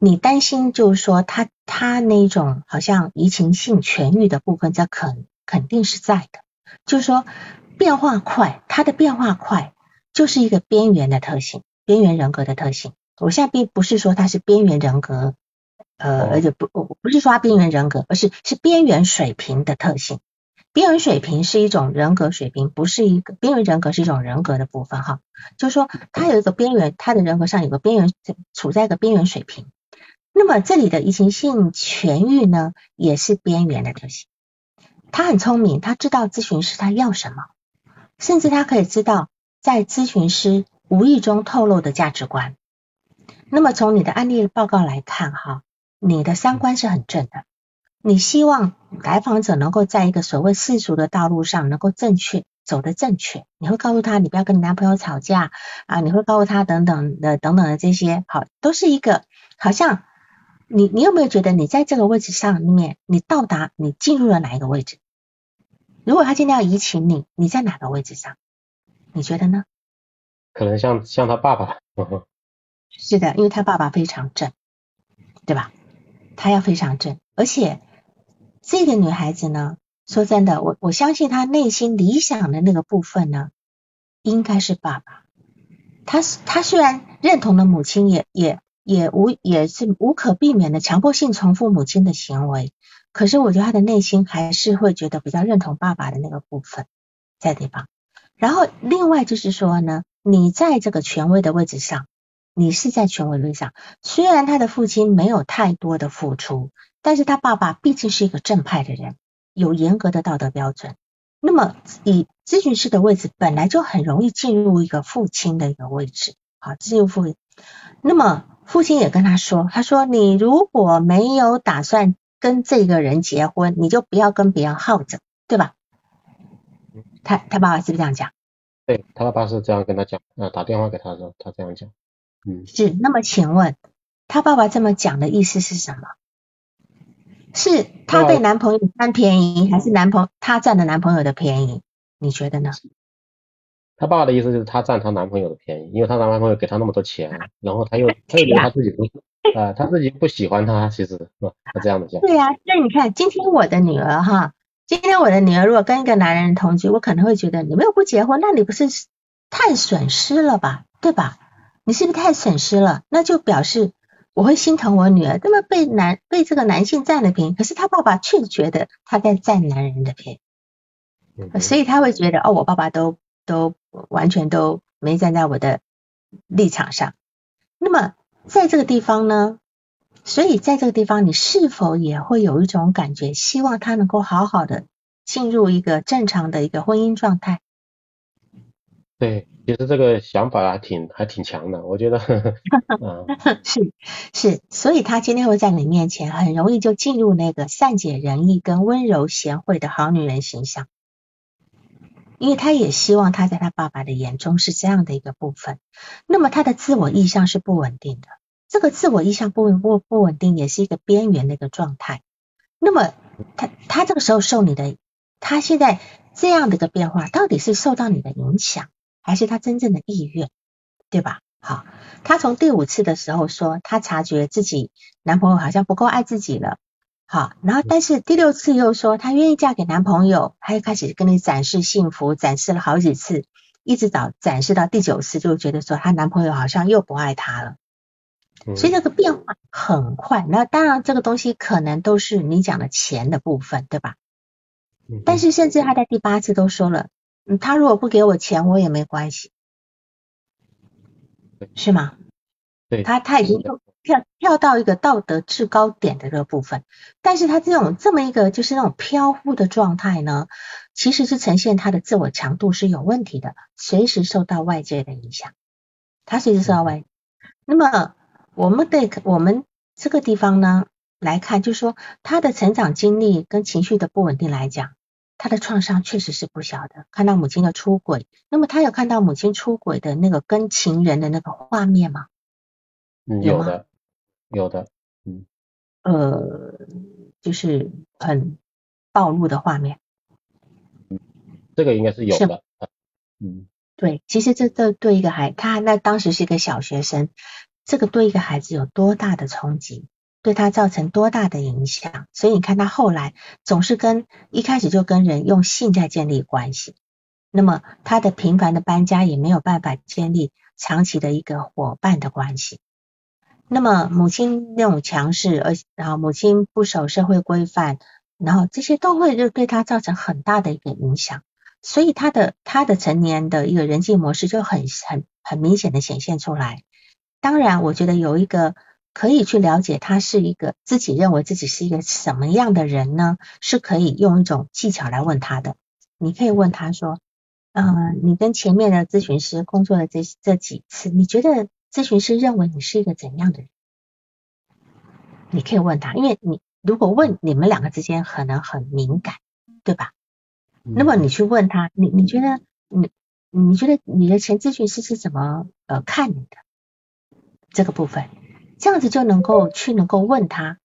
Speaker 1: 你担心就是说他他那种好像移情性痊愈的部分，这肯肯定是在的。就是说变化快，他的变化快就是一个边缘的特性，边缘人格的特性。我现在并不是说他是边缘人格，呃，而且不不是说他边缘人格，而是是边缘水平的特性。边缘水平是一种人格水平，不是一个边缘人格是一种人格的部分哈。就是说他有一个边缘，他的人格上有个边缘，处在一个边缘水平。那么这里的移情性痊愈呢，也是边缘的特性。他很聪明，他知道咨询师他要什么，甚至他可以知道在咨询师无意中透露的价值观。那么从你的案例报告来看，哈，你的三观是很正的。你希望来访者能够在一个所谓世俗的道路上能够正确走的正确。你会告诉他，你不要跟你男朋友吵架啊，你会告诉他等等的等等的这些，好，都是一个好像。你你有没有觉得你在这个位置上面，你到达你进入了哪一个位置？如果他今天要移情你，你在哪个位置上？你觉得呢？
Speaker 2: 可能像像他爸爸。
Speaker 1: 是的，因为他爸爸非常正，对吧？他要非常正，而且这个女孩子呢，说真的，我我相信她内心理想的那个部分呢，应该是爸爸。他他虽然认同了母亲，也也。也无也是无可避免的强迫性重复母亲的行为，可是我觉得他的内心还是会觉得比较认同爸爸的那个部分在地方。然后另外就是说呢，你在这个权威的位置上，你是在权威论上，虽然他的父亲没有太多的付出，但是他爸爸毕竟是一个正派的人，有严格的道德标准。那么以咨询师的位置本来就很容易进入一个父亲的一个位置，好进入父，那么。父亲也跟他说：“他说你如果没有打算跟这个人结婚，你就不要跟别人耗着，对吧？”他他爸爸是不是这样讲？
Speaker 2: 对他爸爸是这样跟他讲，呃，打电话给他的时候，他这样讲。嗯，
Speaker 1: 是。那么请问她爸爸这么讲的意思是什么？是她被男朋友占便宜，还是男朋她占了男朋友的便宜？你觉得呢？
Speaker 2: 她爸爸的意思就是她占她男朋友的便宜，因为她男朋友给她那么多钱，然后她又 他又觉得他自己不啊，他自己不喜欢他，其实是他这样的讲。
Speaker 1: 对呀，那你看今天我的女儿哈，今天我的女儿如果跟一个男人同居，我可能会觉得你们又不结婚，那你不是太损失了吧，对吧？你是不是太损失了？那就表示我会心疼我女儿，那么被男被这个男性占了便宜，可是他爸爸却觉得他在占男人的便宜，所以他会觉得哦，我爸爸都。都完全都没站在我的立场上。那么在这个地方呢？所以在这个地方，你是否也会有一种感觉，希望他能够好好的进入一个正常的一个婚姻状态？
Speaker 2: 对，其实这个想法还挺还挺强的，我觉得。
Speaker 1: 是是，所以他今天会在你面前，很容易就进入那个善解人意跟温柔贤惠的好女人形象。因为他也希望他在他爸爸的眼中是这样的一个部分，那么他的自我意向是不稳定的，这个自我意向不不不稳定也是一个边缘的一个状态。那么他他这个时候受你的，他现在这样的一个变化，到底是受到你的影响，还是他真正的意愿，对吧？好，她从第五次的时候说，她察觉自己男朋友好像不够爱自己了。好，然后但是第六次又说她愿意嫁给男朋友，她又开始跟你展示幸福，展示了好几次，一直到展示到第九次，就觉得说她男朋友好像又不爱她了。所以这个变化很快。那当然这个东西可能都是你讲的钱的部分，对吧？但是甚至她在第八次都说了，嗯，他如果不给我钱，我也没关系，是吗？
Speaker 2: 对，
Speaker 1: 他他已经。跳跳到一个道德制高点的这个部分，但是他这种这么一个就是那种飘忽的状态呢，其实是呈现他的自我强度是有问题的，随时受到外界的影响，他随时受到外。那么我们对我们这个地方呢来看，就是说他的成长经历跟情绪的不稳定来讲，他的创伤确实是不小的。看到母亲的出轨，那么他有看到母亲出轨的那个跟情人的那个画面吗？
Speaker 2: 嗯，有的。有的，
Speaker 1: 嗯，呃，就是很暴露的画面，
Speaker 2: 嗯，这个应该是有的，嗯，
Speaker 1: 对，其实这这对一个孩，他那当时是一个小学生，这个对一个孩子有多大的冲击，对他造成多大的影响，所以你看他后来总是跟一开始就跟人用性在建立关系，那么他的频繁的搬家也没有办法建立长期的一个伙伴的关系。那么母亲那种强势，而然后母亲不守社会规范，然后这些都会就对他造成很大的一个影响，所以他的他的成年的一个人际模式就很很很明显的显现出来。当然，我觉得有一个可以去了解他是一个自己认为自己是一个什么样的人呢？是可以用一种技巧来问他的。你可以问他说：“嗯，你跟前面的咨询师工作的这这几次，你觉得？”咨询师认为你是一个怎样的人？你可以问他，因为你如果问你们两个之间可能很敏感，对吧？那么你去问他，你你觉得你你觉得你的前咨询师是怎么呃看你的这个部分？这样子就能够去能够问他，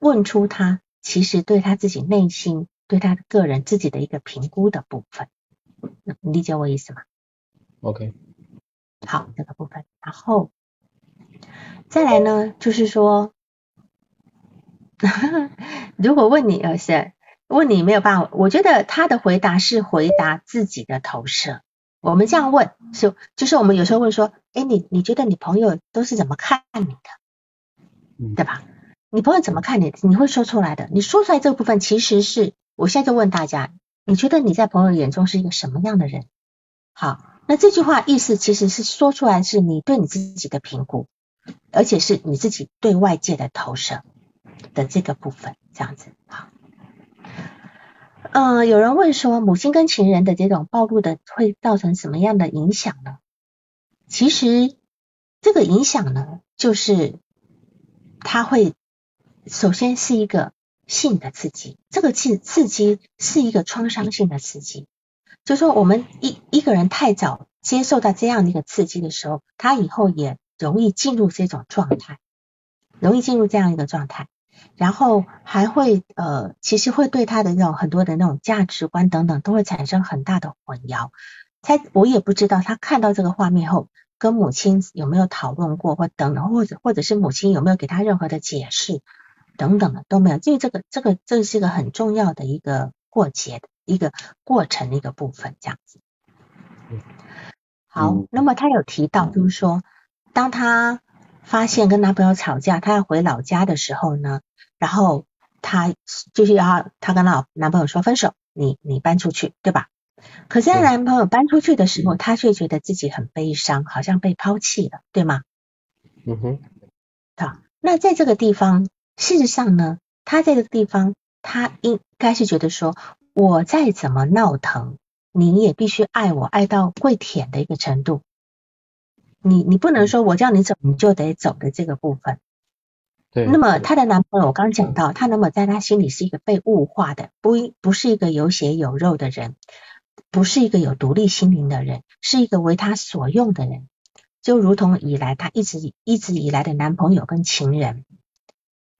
Speaker 1: 问出他其实对他自己内心对他的个人自己的一个评估的部分。你理解我意思吗
Speaker 2: ？OK。
Speaker 1: 好，这个部分，然后再来呢，就是说，如果问你呃是问你没有办法，我觉得他的回答是回答自己的投射。我们这样问是，就是我们有时候会说，哎，你你觉得你朋友都是怎么看你的，对吧？你朋友怎么看你？你会说出来的。你说出来这个部分，其实是我现在就问大家，你觉得你在朋友眼中是一个什么样的人？好。那这句话意思其实是说出来是你对你自己的评估，而且是你自己对外界的投射的这个部分，这样子好。嗯，有人问说，母亲跟情人的这种暴露的会造成什么样的影响呢？其实这个影响呢，就是它会首先是一个性的刺激，这个刺刺激是一个创伤性的刺激。就说我们一一个人太早接受到这样的一个刺激的时候，他以后也容易进入这种状态，容易进入这样一个状态，然后还会呃，其实会对他的那种很多的那种价值观等等都会产生很大的混淆。他我也不知道他看到这个画面后，跟母亲有没有讨论过，或等等，或者或者是母亲有没有给他任何的解释等等的都没有，因为这个这个这是一个很重要的一个过节的。一个过程的一个部分，这样子。好，那么他有提到，就是说，当他发现跟男朋友吵架，他要回老家的时候呢，然后他就是要他跟老男朋友说分手，你你搬出去，对吧？可是她男朋友搬出去的时候，她却觉得自己很悲伤，好像被抛弃了，对吗？
Speaker 2: 嗯哼。
Speaker 1: 好，那在这个地方，事实上呢，他在这个地方，他应该是觉得说。我再怎么闹腾，你也必须爱我，爱到跪舔的一个程度。你你不能说我叫你走你就得走的这个部分。
Speaker 2: 对。
Speaker 1: 那么她的男朋友，我刚讲到，他那么在她心里是一个被物化的，不不是一个有血有肉的人，不是一个有独立心灵的人，是一个为他所用的人，就如同以来他一直一直以来的男朋友跟情人，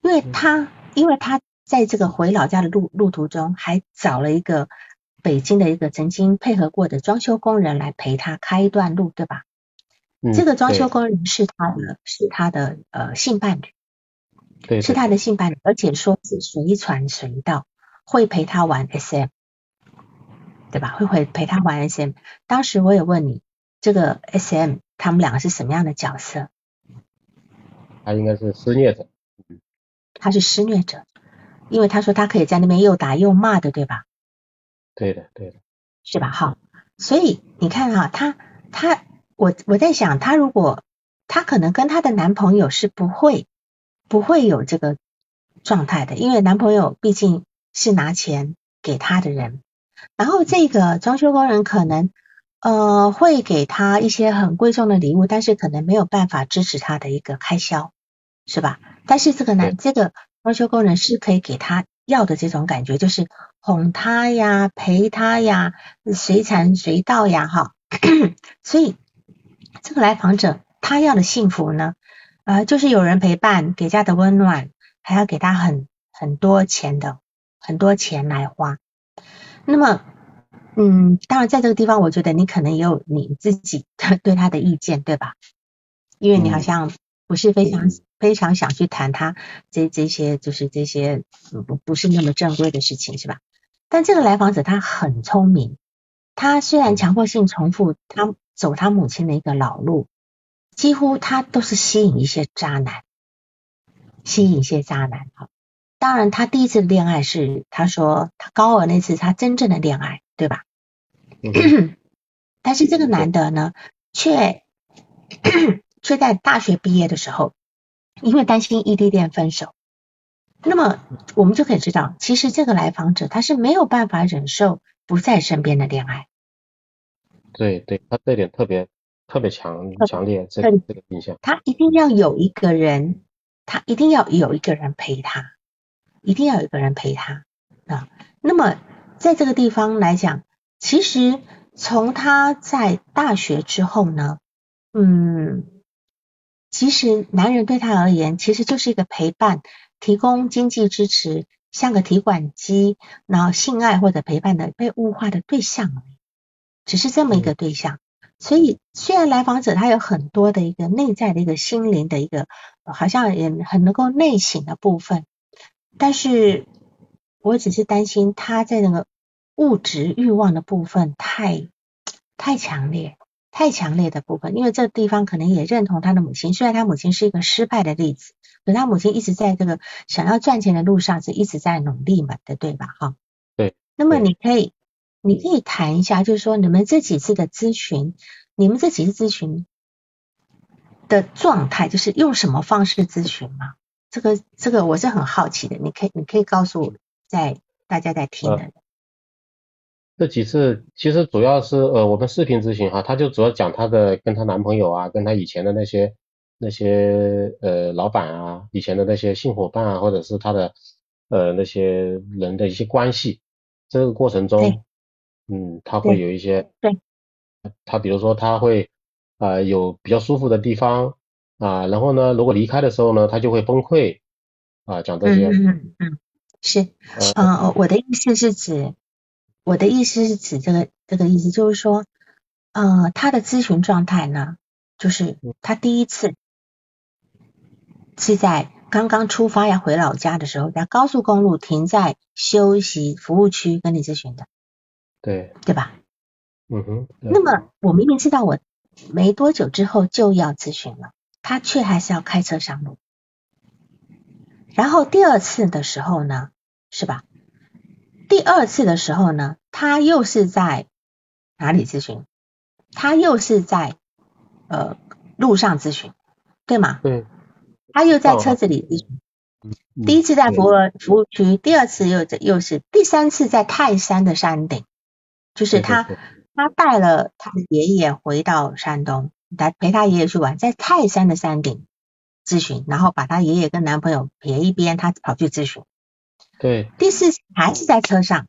Speaker 1: 因为他因为他在这个回老家的路路途中，还找了一个北京的一个曾经配合过的装修工人来陪他开一段路，对吧？
Speaker 2: 嗯？
Speaker 1: 这个装修工人是他的，是他的呃性伴侣，
Speaker 2: 对对
Speaker 1: 是他的性伴侣，而且说是随传随到，会陪他玩 SM，对吧？会会陪他玩 SM。当时我也问你，这个 SM 他们两个是什么样的角色？
Speaker 2: 他应该是施虐者，
Speaker 1: 他是施虐者，因为他说他可以在那边又打又骂的，对吧？
Speaker 2: 对的对的，
Speaker 1: 是吧？好，所以你看哈、他他我我在想，他如果他可能跟他的男朋友是不会不会有这个状态的，因为男朋友毕竟是拿钱给他的人，然后这个装修工人可能呃会给他一些很贵重的礼物，但是可能没有办法支持他的一个开销，是吧？但是这个男这个装修工人是可以给他要的这种感觉，就是哄他呀、陪他呀、随传随到呀，哈。所以这个来访者他要的幸福呢，呃，就是有人陪伴，给家的温暖，还要给他很很多钱的，很多钱来花。那么，嗯，当然在这个地方，我觉得你可能也有你自己的 对他的意见，对吧？因为你好
Speaker 2: 嗯
Speaker 1: 像不是非常、非常想去谈他这这些就是这些嗯不不是那么正规的事情，是吧？但这个来访者他很聪明，他虽然强迫性重复他走他母亲的一个老路，几乎他都是吸引一些渣男，吸引一些渣男哈。当然，他第一次恋爱是他说他高二那次他真正的恋爱，对吧？
Speaker 2: 嗯
Speaker 1: 但是这个男的呢，却 却在大学毕业的时候，因为担心异地恋分手，那么我们就可以知道，其实这个来访者他是没有办法忍受不在身边的恋爱。
Speaker 2: 对对，他这点特别特别强强烈，这个这个印象，
Speaker 1: 他一定要有一个人，他一定要有一个人陪他，一定要有一个人陪他啊。那么在这个地方来讲，其实从他在大学之后呢，嗯，其实男人对他而言，其实就是一个陪伴，提供经济支持，像个提款机，然后性爱或者陪伴的被物化的对象而已，只是这么一个对象。所以，虽然来访者他有很多的一个内在的一个心灵的一个，好像也很能够内省的部分，但是我只是担心他在那个物质欲望的部分太太强烈、太强烈的部分，因为这个地方可能也认同他的母亲，虽然他母亲是一个失败的例子，可他母亲一直在这个想要赚钱的路上是一直在努力嘛的，对吧？哈，
Speaker 2: 对。
Speaker 1: 那么你可以，你可以谈一下，就是说你们这几次的咨询，你们这几次咨询的状态，就是用什么方式咨询吗？这个这个我是很好奇的，你可以你可以告诉，在大家在听的人，
Speaker 2: 这几次其实主要是呃，我们视频咨询哈，她就主要讲她的跟她男朋友啊，跟她以前的那些那些呃老板啊，以前的那些性伙伴啊，或者是她的呃那些人的一些关系，这个过程中，嗯，她会有一些，
Speaker 1: 对，
Speaker 2: 她比如说她会啊、呃有比较舒服的地方啊，然后呢，如果离开的时候呢，他就会崩溃啊，讲这些，
Speaker 1: 嗯嗯嗯嗯，是，
Speaker 2: 呃，
Speaker 1: 呃，我的意思是指，我的意思是指这个这个意思，就是说，呃，他的咨询状态呢，就是
Speaker 2: 嗯。
Speaker 1: 他第一次是在刚刚出发要回老家的时候，在高速公路停在休息服务区跟你咨询的，
Speaker 2: 对，
Speaker 1: 对吧？
Speaker 2: 嗯哼，
Speaker 1: 那么我明明知道我没多久之后就要咨询了，他却还是要开车上路。然后第二次的时候呢，是吧？第二次的时候呢，他又是在哪里咨询？他又是在呃路上咨询，对吗？
Speaker 2: 对，
Speaker 1: 他又在车子里咨第一次在服务服务区，第二次又又是第三次在泰山的山顶，就是他他带了他的爷爷回到山东，来陪他爷爷去玩，在泰山的山顶咨询，然后把他爷爷跟男朋友撇一边，他跑去咨询。
Speaker 2: 对
Speaker 1: 第四次还是在车上，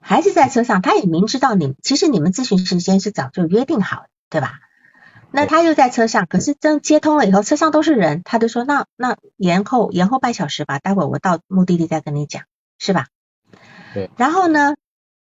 Speaker 1: 还是在车上，他也明知道你其实你们咨询时间是早就约定好的，对吧？那他又在车上，可是真接通了以后，车上都是人，他就说那那延后延后半小时吧，待会我到目的地再跟你讲，是吧？
Speaker 2: 对。
Speaker 1: 然后呢，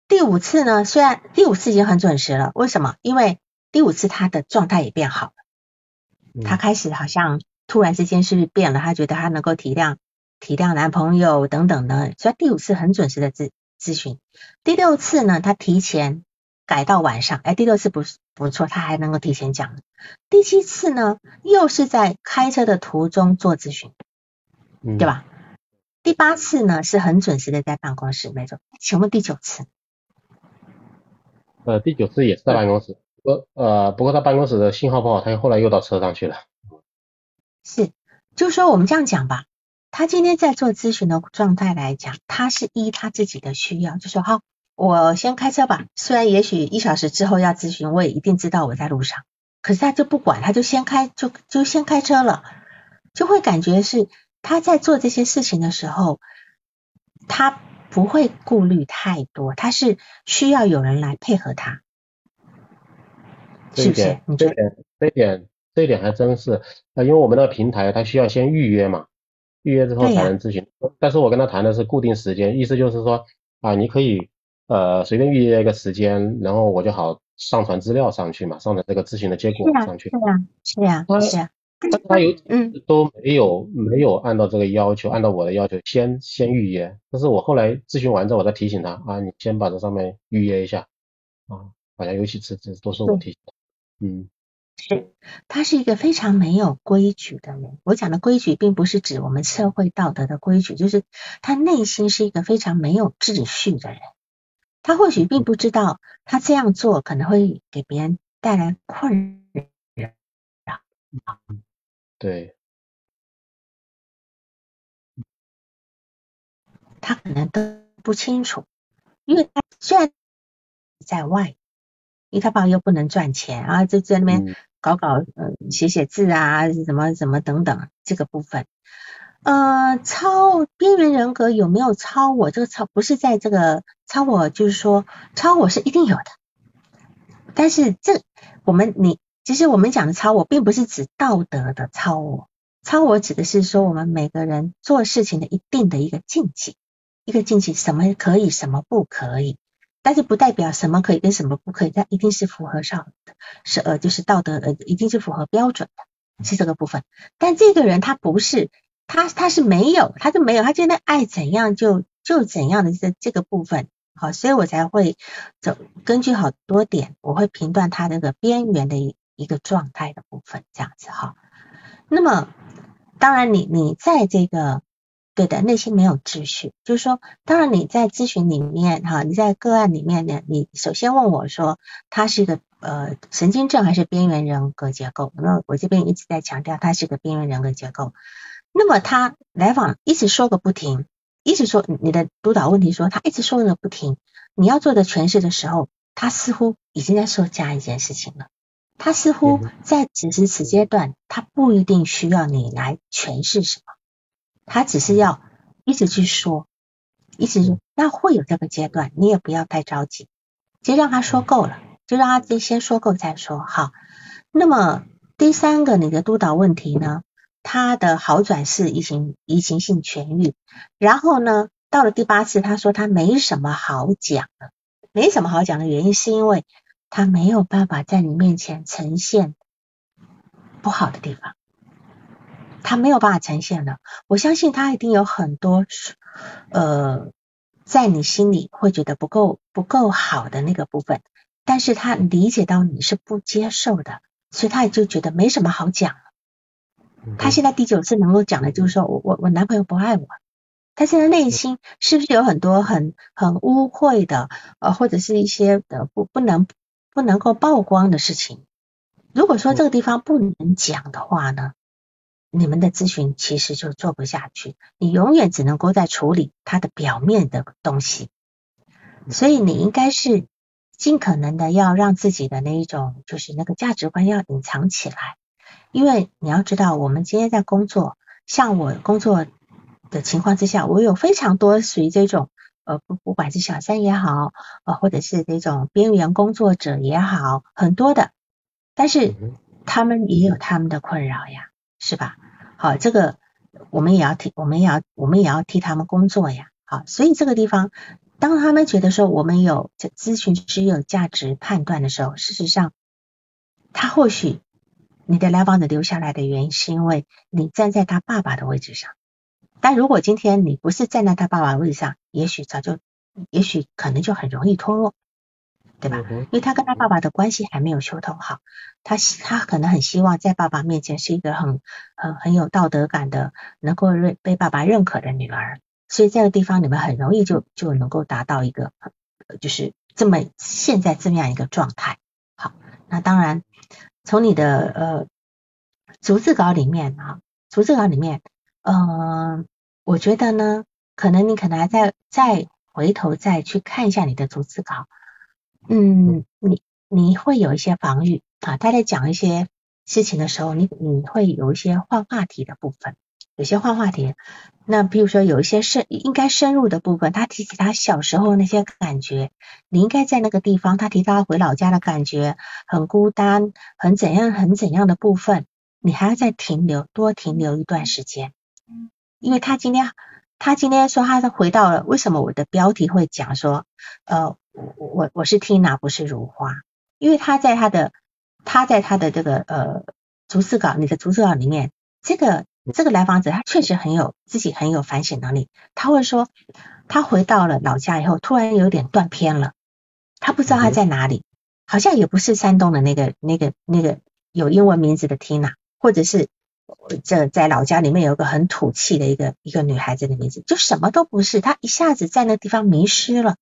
Speaker 1: 第五次呢，虽然第五次已经很准时了，为什么？因为第五次他的状态也变好了，他开始好像突然之间是变了，他觉得他能够体谅体谅男朋友等等的，所以第五次很准时的咨咨询。第六次呢，他提前。改到晚上，哎，第六次不是不错，他还能够提前讲。第七次呢，又是在开车的途中做咨询，对吧？第八次呢，是很准时的在办公室，没错。请问第九次？
Speaker 2: 呃，第九次也是在办公室，不呃，不过他办公室的信号不好，他又后来又到车上去了。
Speaker 1: 是，就说我们这样讲吧，他今天在做咨询的状态来讲，他是依他自己的需要，就说好。我先开车吧，虽然也许一小时之后要咨询，我也一定知道我在路上。可是他就不管，他就先开，就就先开车了，就会感觉是他在做这些事情的时候，他不会顾虑太多，他是需要有人来配合他，是不是？你
Speaker 2: 这点这一点这一点还真是，呃，因为我们那个平台它需要先预约嘛，预约之后才能咨询。但是我跟他谈的是固定时间，意思就是说啊，你可以。呃，随便预约一个时间，然后我就好上传资料上去嘛，上传这个咨询的结果上去。
Speaker 1: 是呀，是呀，是呀。
Speaker 2: 但他有嗯都没有没有按照这个要求，按照我的要求先先预约。但是我后来咨询完之后，我再提醒他啊，你先把这上面预约一下啊。好像有几次这都是我提醒的。嗯，
Speaker 1: 是，他是一个非常没有规矩的人。我讲的规矩，并不是指我们社会道德的规矩，就是他内心是一个非常没有秩序的人。他或许并不知道，他这样做可能会给别人带来困扰。
Speaker 2: 对，
Speaker 1: 他可能都不清楚，因为他虽然在外，因为他爸又不能赚钱啊，就在那边搞搞，呃，写写字啊，什么什么等等，这个部分。呃，超边缘人格有没有超我？这个超不是在这个超我，就是说超我是一定有的。但是这我们你其实我们讲的超我，并不是指道德的超我，超我指的是说我们每个人做事情的一定的一个禁忌，一个禁忌什么可以，什么不可以。但是不代表什么可以跟什么不可以，它一定是符合上，是呃就是道德呃一定是符合标准的，是这个部分。但这个人他不是。他他是没有，他就没有，他现在爱怎样就就怎样的这这个部分，好，所以我才会走根据好多点，我会评断他那个边缘的一一个状态的部分，这样子哈。那么当然你你在这个对的内心没有秩序，就是说，当然你在咨询里面哈，你在个案里面呢，你首先问我说他是一个呃神经症还是边缘人格结构？那我这边一直在强调他是个边缘人格结构。那么他来访一直说个不停，一直说你的督导问题说他一直说个不停，你要做的诠释的时候，他似乎已经在说加一件事情了。他似乎在此时此阶段，他不一定需要你来诠释什么，他只是要一直去说，一直说，那会有这个阶段，你也不要太着急，就让他说够了，就让他先说够再说。好，那么第三个你的督导问题呢？他的好转是移情移情性痊愈，然后呢，到了第八次，他说他没什么好讲的，没什么好讲的原因是因为他没有办法在你面前呈现不好的地方，他没有办法呈现的。我相信他一定有很多呃，在你心里会觉得不够不够好的那个部分，但是他理解到你是不接受的，所以他也就觉得没什么好讲了。他现在第九次能够讲的，就是说我我我男朋友不爱我，他现在内心是不是有很多很很污秽的呃或者是一些呃不不能不能够曝光的事情？如果说这个地方不能讲的话呢，你们的咨询其实就做不下去，你永远只能够在处理他的表面的东西，所以你应该是尽可能的要让自己的那一种就是那个价值观要隐藏起来。因为你要知道，我们今天在工作，像我工作的情况之下，我有非常多属于这种呃不不管是小三也好，呃或者是这种边缘工作者也好，很多的。但是他们也有他们的困扰呀，是吧？啊，这个我们也要替，我们也要，我们也要替他们工作呀。好，所以这个地方，当他们觉得说我们有这咨询师有价值判断的时候，事实上，他或许你的来访者留下来的原因是因为你站在他爸爸的位置上，但如果今天你不是站在他爸爸的位置上，也许早就，也许可能就很容易脱落。对吧？因为他跟他爸爸的关系还没有修通好，他希他可能很希望在爸爸面前是一个很很很有道德感的，能够认被爸爸认可的女儿，所以这个地方你们很容易就就能够达到一个就是这么现在这么样一个状态。好，那当然从你的呃逐字稿里面啊，逐字稿里面，嗯，我觉得呢，可能你可能还在再回头再去看一下你的逐字稿。嗯，你你会有一些防御啊，他在讲一些事情的时候，你你会有一些换话题的部分，有些换话题。那比如说有一些深应该深入的部分，他提起他小时候那些感觉，你应该在那个地方，他提到回老家的感觉，很孤单，很怎样很怎样的部分，你还要再停留多停留一段时间，因为他今天他今天说他回到了，为什么我的标题会讲说呃。我我我是 Tina，不是如花，因为他在他的他在他的这个呃逐字稿，你的逐字稿里面，这个这个来访者他确实很有自己很有反省能力，他会说他回到了老家以后，突然有点断片了，他不知道他在哪里，好像也不是山东的那个那个那个有英文名字的 Tina，或者是这在老家里面有个很土气的一个一个女孩子的名字，就什么都不是，他一下子在那地方迷失了。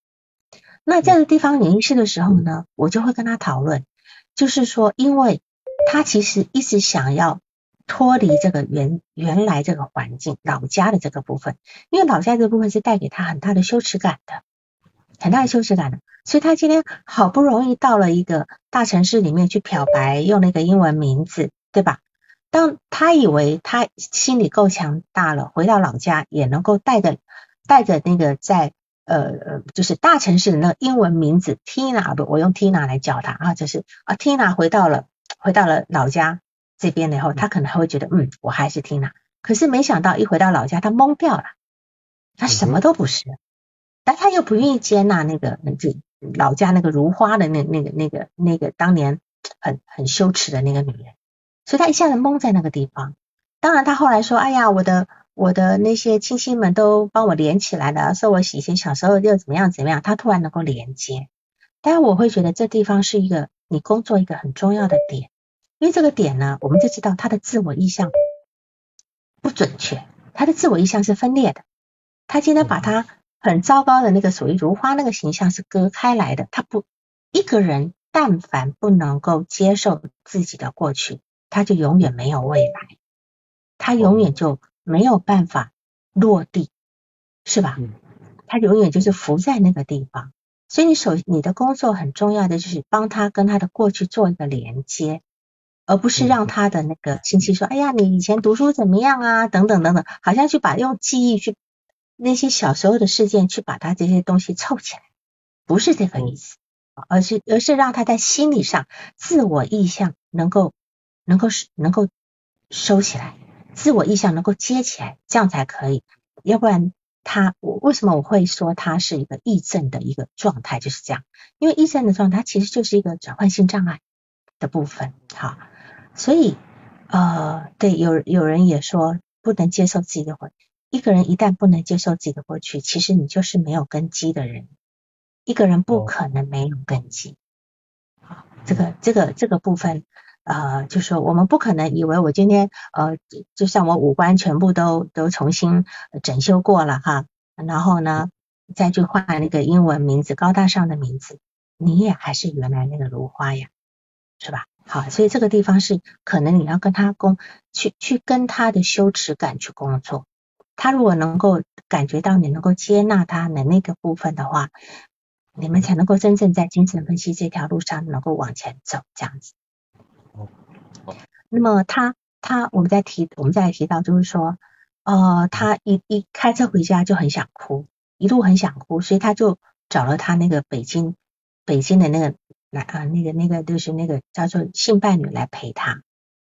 Speaker 1: 那这个地方凝视的时候呢，我就会跟他讨论，就是说，因为他其实一直想要脱离这个原原来这个环境，老家的这个部分，因为老家这个部分是带给他很大的羞耻感的，很大的羞耻感的，所以他今天好不容易到了一个大城市里面去漂白，用那个英文名字，对吧？当他以为他心里够强大了，回到老家也能够带着带着那个在。呃呃，就是大城市的那个英文名字 Tina 不，我用 Tina 来叫她啊，就是啊 Tina 回到了回到了老家这边了以后，她可能还会觉得嗯，我还是 Tina，可是没想到一回到老家，她懵掉了，她什么都不是，但她又不愿意接纳那个就老家那个如花的那那个那个那个当年很很羞耻的那个女人，所以她一下子懵在那个地方。当然她后来说，哎呀，我的。我的那些亲戚们都帮我连起来了，说我以前小时候又怎么样怎么样，他突然能够连接，但我会觉得这地方是一个你工作一个很重要的点，因为这个点呢，我们就知道他的自我意向不准确，他的自我意向是分裂的，他今天把他很糟糕的那个属于如花那个形象是割开来的，他不一个人但凡不能够接受自己的过去，他就永远没有未来，他永远就。没有办法落地，是吧？他永远就是浮在那个地方，所以你首你的工作很重要的就是帮他跟他的过去做一个连接，而不是让他的那个亲戚说：“哎呀，你以前读书怎么样啊？”等等等等，好像去把用记忆去那些小时候的事件去把他这些东西凑起来，不是这个意思，而是而是让他在心理上自我意向能够能够能够收起来。自我意向能够接起来，这样才可以。要不然，他我为什么我会说他是一个癔症的一个状态，就是这样。因为癔症的状态其实就是一个转换性障碍的部分。好，所以呃，对，有有人也说不能接受自己的过一个人一旦不能接受自己的过去，其实你就是没有根基的人。一个人不可能没有根基。好，这个这个这个部分。呃，就是我们不可能以为我今天呃，就像我五官全部都都重新整修过了哈，然后呢再去换那个英文名字高大上的名字，你也还是原来那个如花呀，是吧？好，所以这个地方是可能你要跟他工去去跟他的羞耻感去工作，他如果能够感觉到你能够接纳他的那个部分的话，你们才能够真正在精神分析这条路上能够往前走，这样子。那么他他我们在提我们在提到就是说，呃，他一一开车回家就很想哭，一路很想哭，所以他就找了他那个北京北京的那个来啊那个那个就是那个叫做性伴侣来陪他。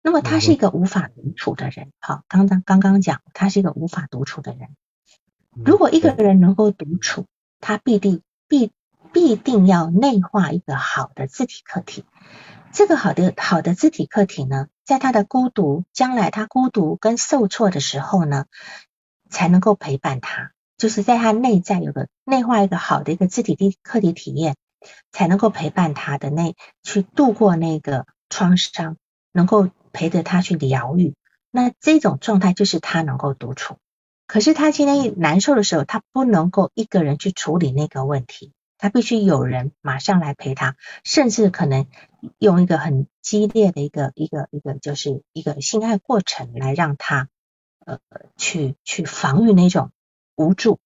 Speaker 1: 那么他是一个无法独处的人，好，刚刚刚刚讲他是一个无法独处的人。如果一个人能够独处，他必定必必定要内化一个好的字体课题。这个好的好的字体客体呢，在他的孤独，将来他孤独跟受挫的时候呢，才能够陪伴他。就是在他内在有个内化一个好的一个字体的客体体验，才能够陪伴他的那去度过那个创伤，能够。陪着他去疗愈，那这种状态就是他能够独处。可是他今天难受的时候，他不能够一个人去处理那个问题，他必须有人马上来陪他，甚至可能用一个很激烈的一个一个一个就是一个性爱过程来让他呃去去防御那种无助。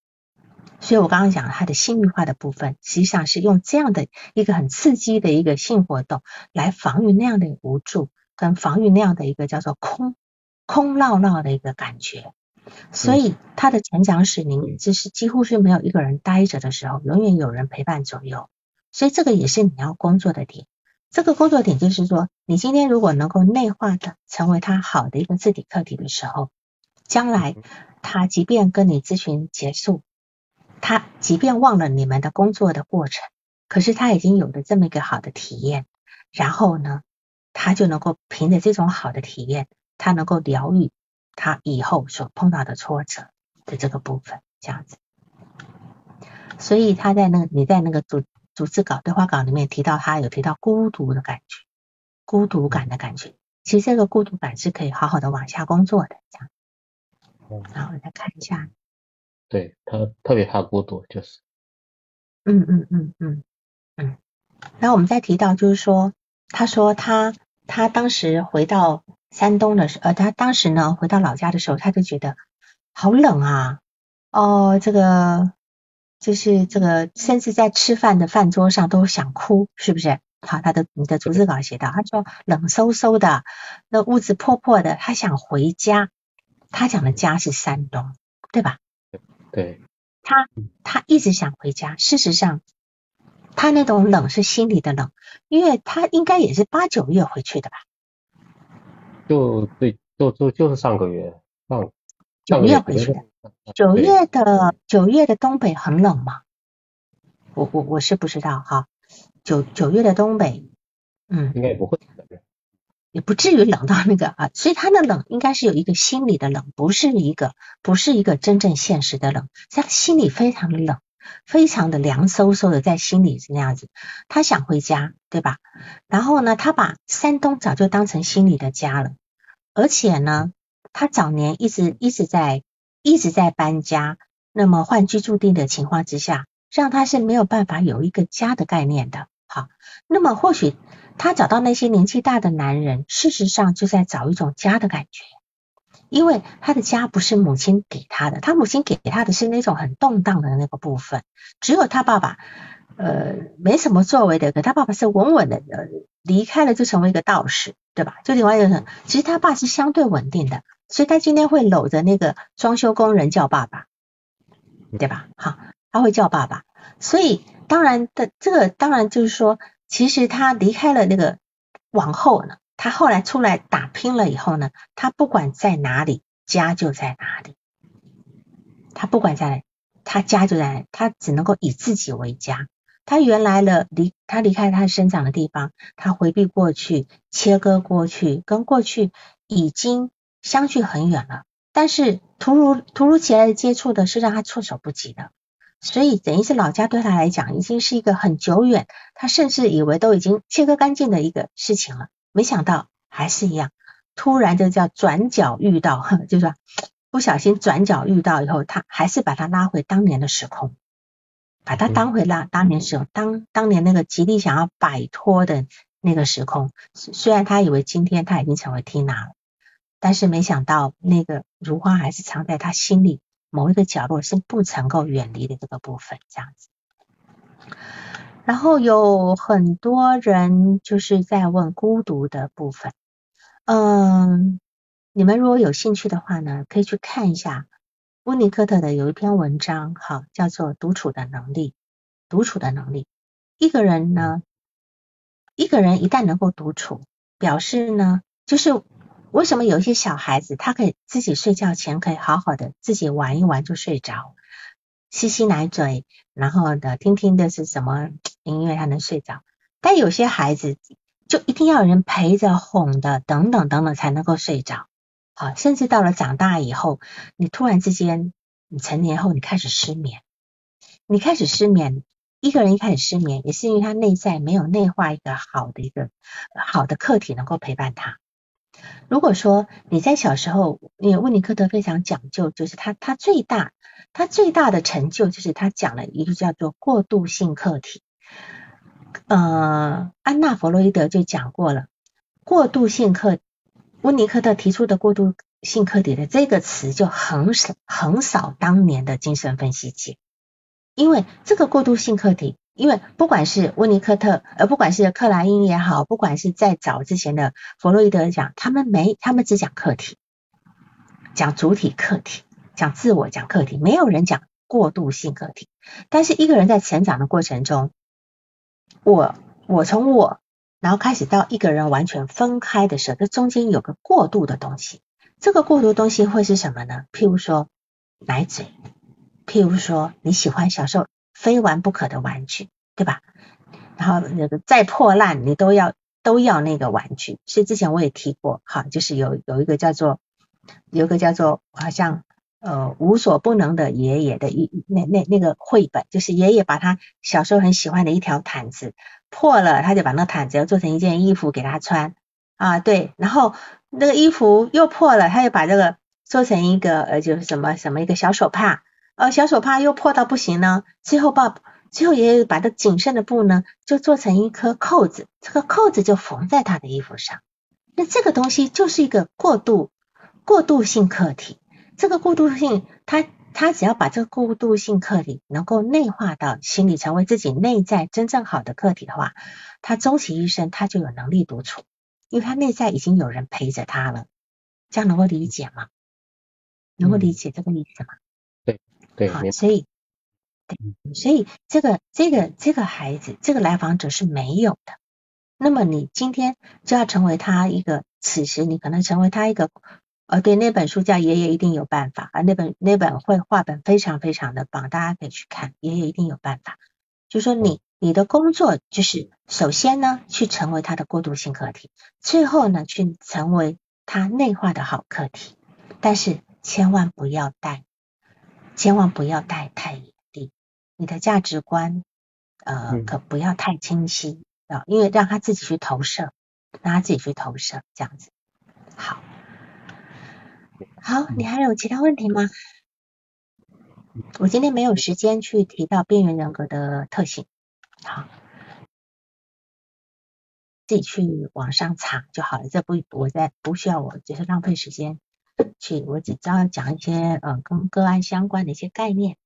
Speaker 1: 所以我刚刚讲他的性欲化的部分，实际上是用这样的一个很刺激的一个性活动来防御那样的无助。跟防御那样的一个叫做空空落落的一个感觉，所以他的成长史里面，就是几乎是没有一个人待着的时候，永远有人陪伴左右。所以这个也是你要工作的点。这个工作点就是说，你今天如果能够内化的成为他好的一个字体课题的时候，将来他即便跟你咨询结束，他即便忘了你们的工作的过程，可是他已经有了这么一个好的体验，然后呢？他就能够凭着这种好的体验，他能够疗愈他以后所碰到的挫折的这个部分，这样子。所以他在那个你在那个组组织稿对话稿里面提到，他有提到孤独的感觉，孤独感的感觉。其实这个孤独感是可以好好的往下工作的，这样。好，我再看一下。
Speaker 2: 对他特别怕孤独，就是。
Speaker 1: 嗯嗯嗯嗯嗯。然后我们再提到，就是说，他说他。他当时回到山东的时，呃，他当时呢回到老家的时候，他就觉得好冷啊，哦，这个就是这个，甚至在吃饭的饭桌上都想哭，是不是？好，他的你的逐字稿写到，他说冷飕飕的，那屋子破破的，他想回家。他讲的家是山东，对吧？
Speaker 2: 对。
Speaker 1: 他他一直想回家，事实上。他那种冷是心里的冷，因为他应该也是八九月回去的吧？
Speaker 2: 就对，就就就是上个月上
Speaker 1: 九月回去的。九月的九月的东北很冷吗？我我我是不知道哈。九九月的东北，
Speaker 2: 嗯，应该也不会
Speaker 1: 也不至于冷到那个啊。所以他的冷应该是有一个心理的冷，不是一个不是一个真正现实的冷，他心里非常的冷。非常的凉飕飕的，在心里是那样子。他想回家，对吧？然后呢，他把山东早就当成心里的家了。而且呢，他早年一直一直在一直在搬家，那么换居住地的情况之下，让他是没有办法有一个家的概念的。好，那么或许他找到那些年纪大的男人，事实上就在找一种家的感觉。因为他的家不是母亲给他的，他母亲给他的是那种很动荡的那个部分。只有他爸爸，呃，没什么作为的，可他爸爸是稳稳的，呃，离开了就成为一个道士，对吧？就另外一个，其实他爸是相对稳定的，所以他今天会搂着那个装修工人叫爸爸，对吧？好，他会叫爸爸。所以当然的，这个当然就是说，其实他离开了那个往后呢。他后来出来打拼了以后呢，他不管在哪里，家就在哪里。他不管在，他家就在，他只能够以自己为家。他原来的离，他离开他生长的地方，他回避过去，切割过去，跟过去已经相距很远了。但是突如突如其来的接触的是让他措手不及的，所以等于是老家对他来讲已经是一个很久远，他甚至以为都已经切割干净的一个事情了。没想到还是一样，突然就叫转角遇到，就是说不小心转角遇到以后，他还是把他拉回当年的时空，把他当回了当年时候，当当年那个极力想要摆脱的那个时空。虽然他以为今天他已经成为 Tina 了，但是没想到那个如花还是藏在他心里某一个角落，是不曾够远离的这个部分，这样子。然后有很多人就是在问孤独的部分，嗯，你们如果有兴趣的话呢，可以去看一下温尼科特的有一篇文章，哈，叫做《独处的能力》。独处的能力，一个人呢，一个人一旦能够独处，表示呢，就是为什么有一些小孩子他可以自己睡觉前可以好好的自己玩一玩就睡着，吸吸奶嘴，然后的听听的是什么音乐他能睡着，但有些孩子就一定要有人陪着哄的，等等等等才能够睡着。好，甚至到了长大以后，你突然之间，你成年后你开始失眠，你开始失眠，一个人一开始失眠，也是因为他内在没有内化一个好的一个好的客体能够陪伴他。如果说你在小时候，因为温尼科特非常讲究，就是他他最大他最大的成就就是他讲了一个叫做过渡性客体。呃，安娜弗洛伊德就讲过了，过渡性客。温尼科特提出的过渡性客体的这个词就横扫横扫当年的精神分析界，因为这个过渡性客体，因为不管是温尼科特，呃，不管是克莱因也好，不管是在早之前的弗洛伊德讲，他们没，他们只讲客体，讲主体客体，讲自我，讲客体，没有人讲过渡性客体。但是一个人在成长的过程中，我我从我。然后开始到一个人完全分开的时候，这中间有个过渡的东西。这个过渡东西会是什么呢？譬如说奶嘴，譬如说你喜欢小时候非玩不可的玩具，对吧？然后那个再破烂你都要都要那个玩具。所以之前我也提过，哈，就是有有一个叫做有个叫做好像呃无所不能的爷爷的一那那那个绘本，就是爷爷把他小时候很喜欢的一条毯子。破了，他就把那毯子要做成一件衣服给他穿啊，对，然后那个衣服又破了，他就把这个做成一个呃，就是什么什么一个小手帕，呃，小手帕又破到不行呢，最后把最后也把这仅剩的布呢，就做成一颗扣子，这个扣子就缝在他的衣服上，那这个东西就是一个过渡过渡性客体，这个过渡性他。他只要把这个过渡性客体能够内化到心里，成为自己内在真正好的客体的话，他终其一生他就有能力独处，因为他内在已经有人陪着他了。这样能够理解吗？能够理解这个意思吗？
Speaker 2: 对对，
Speaker 1: 好，所以对，所以这个这个这个孩子，这个来访者是没有的。那么你今天就要成为他一个，此时你可能成为他一个。呃，对，那本书叫《爷爷一定有办法》啊，那本那本绘画本非常非常的棒，大家可以去看。爷爷一定有办法，就说你你的工作就是首先呢，去成为他的过渡性课题，最后呢，去成为他内化的好课题。但是千万不要带，千万不要带太严厉，你的价值观呃可不要太清晰啊，因为让他自己去投射，让他自己去投射，这样子好。好，你还有其他问题吗？我今天没有时间去提到边缘人格的特性，好，自己去网上查就好了。这不，我在不需要我，就是浪费时间去，我只知道讲一些呃跟个案相关的一些概念。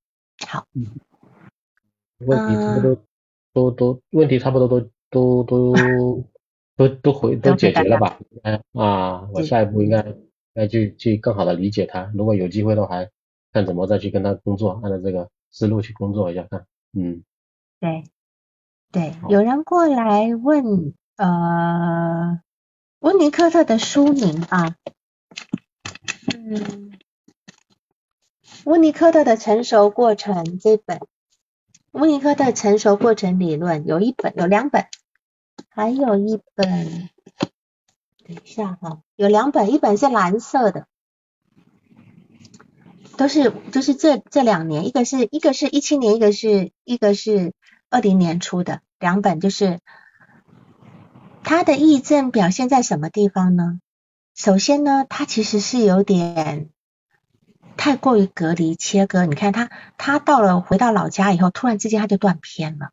Speaker 1: 好，
Speaker 2: 嗯，问题差不多都都问题差不多都都都 都都回都解决了吧？啊，我下一步应该。该去去更好的理解他，如果有机会的话，看怎么再去跟他工作，按照这个思路去工作一下看。嗯，
Speaker 1: 对对，有人过来问呃温尼科特的书名啊，嗯，温尼科特的成熟过程这本，温尼科特成熟过程理论有一本有两本，还有一本。等一下哈，有两本，一本是蓝色的，都是就是这这两年，一个是一个是一七年，一个是一个是二零年出的两本，就是他的议症表现在什么地方呢？首先呢，他其实是有点太过于隔离切割，你看他他到了回到老家以后，突然之间他就断片了，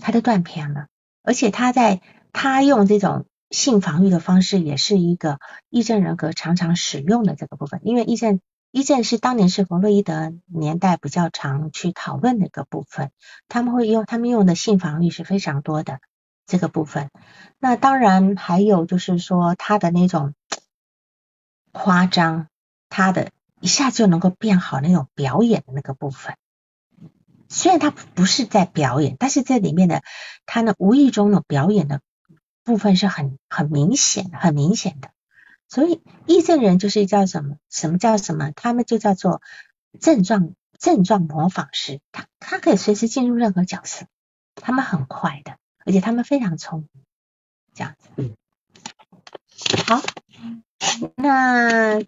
Speaker 1: 他就断片了，而且他在他用这种。性防御的方式也是一个癔症人格常常使用的这个部分，因为癔症癔症是当年是弗洛伊德年代比较常去讨论的一个部分，他们会用他们用的性防御是非常多的。这个部分。那当然还有就是说他的那种夸张，他的一下就能够变好那种表演的那个部分，虽然他不是在表演，但是这里面的他呢无意中的表演的。部分是很很明显，很明显的。所以癔症人就是叫什么？什么叫什么？他们就叫做症状症状模仿师，他他可以随时进入任何角色，他们很快的，而且他们非常聪明，这样子。好，那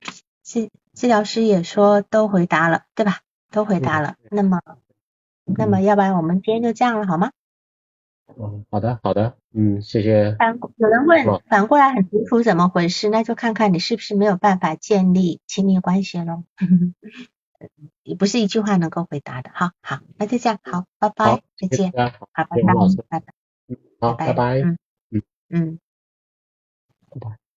Speaker 1: 治治疗师也说都回答了，对吧？都回答了。那么，那么要不然我们今天就这样了，好吗？
Speaker 2: 嗯，好的，好的，嗯，谢谢。
Speaker 1: 反有人问，反过来很清楚，怎么回事？那就看看你是不是没有办法建立亲密关系喽。也 不是一句话能够回答的。好好，那就这样，好，拜拜，再见，好，拜拜，拜拜，
Speaker 2: 好，拜拜，
Speaker 1: 嗯嗯。嗯，
Speaker 2: 拜拜。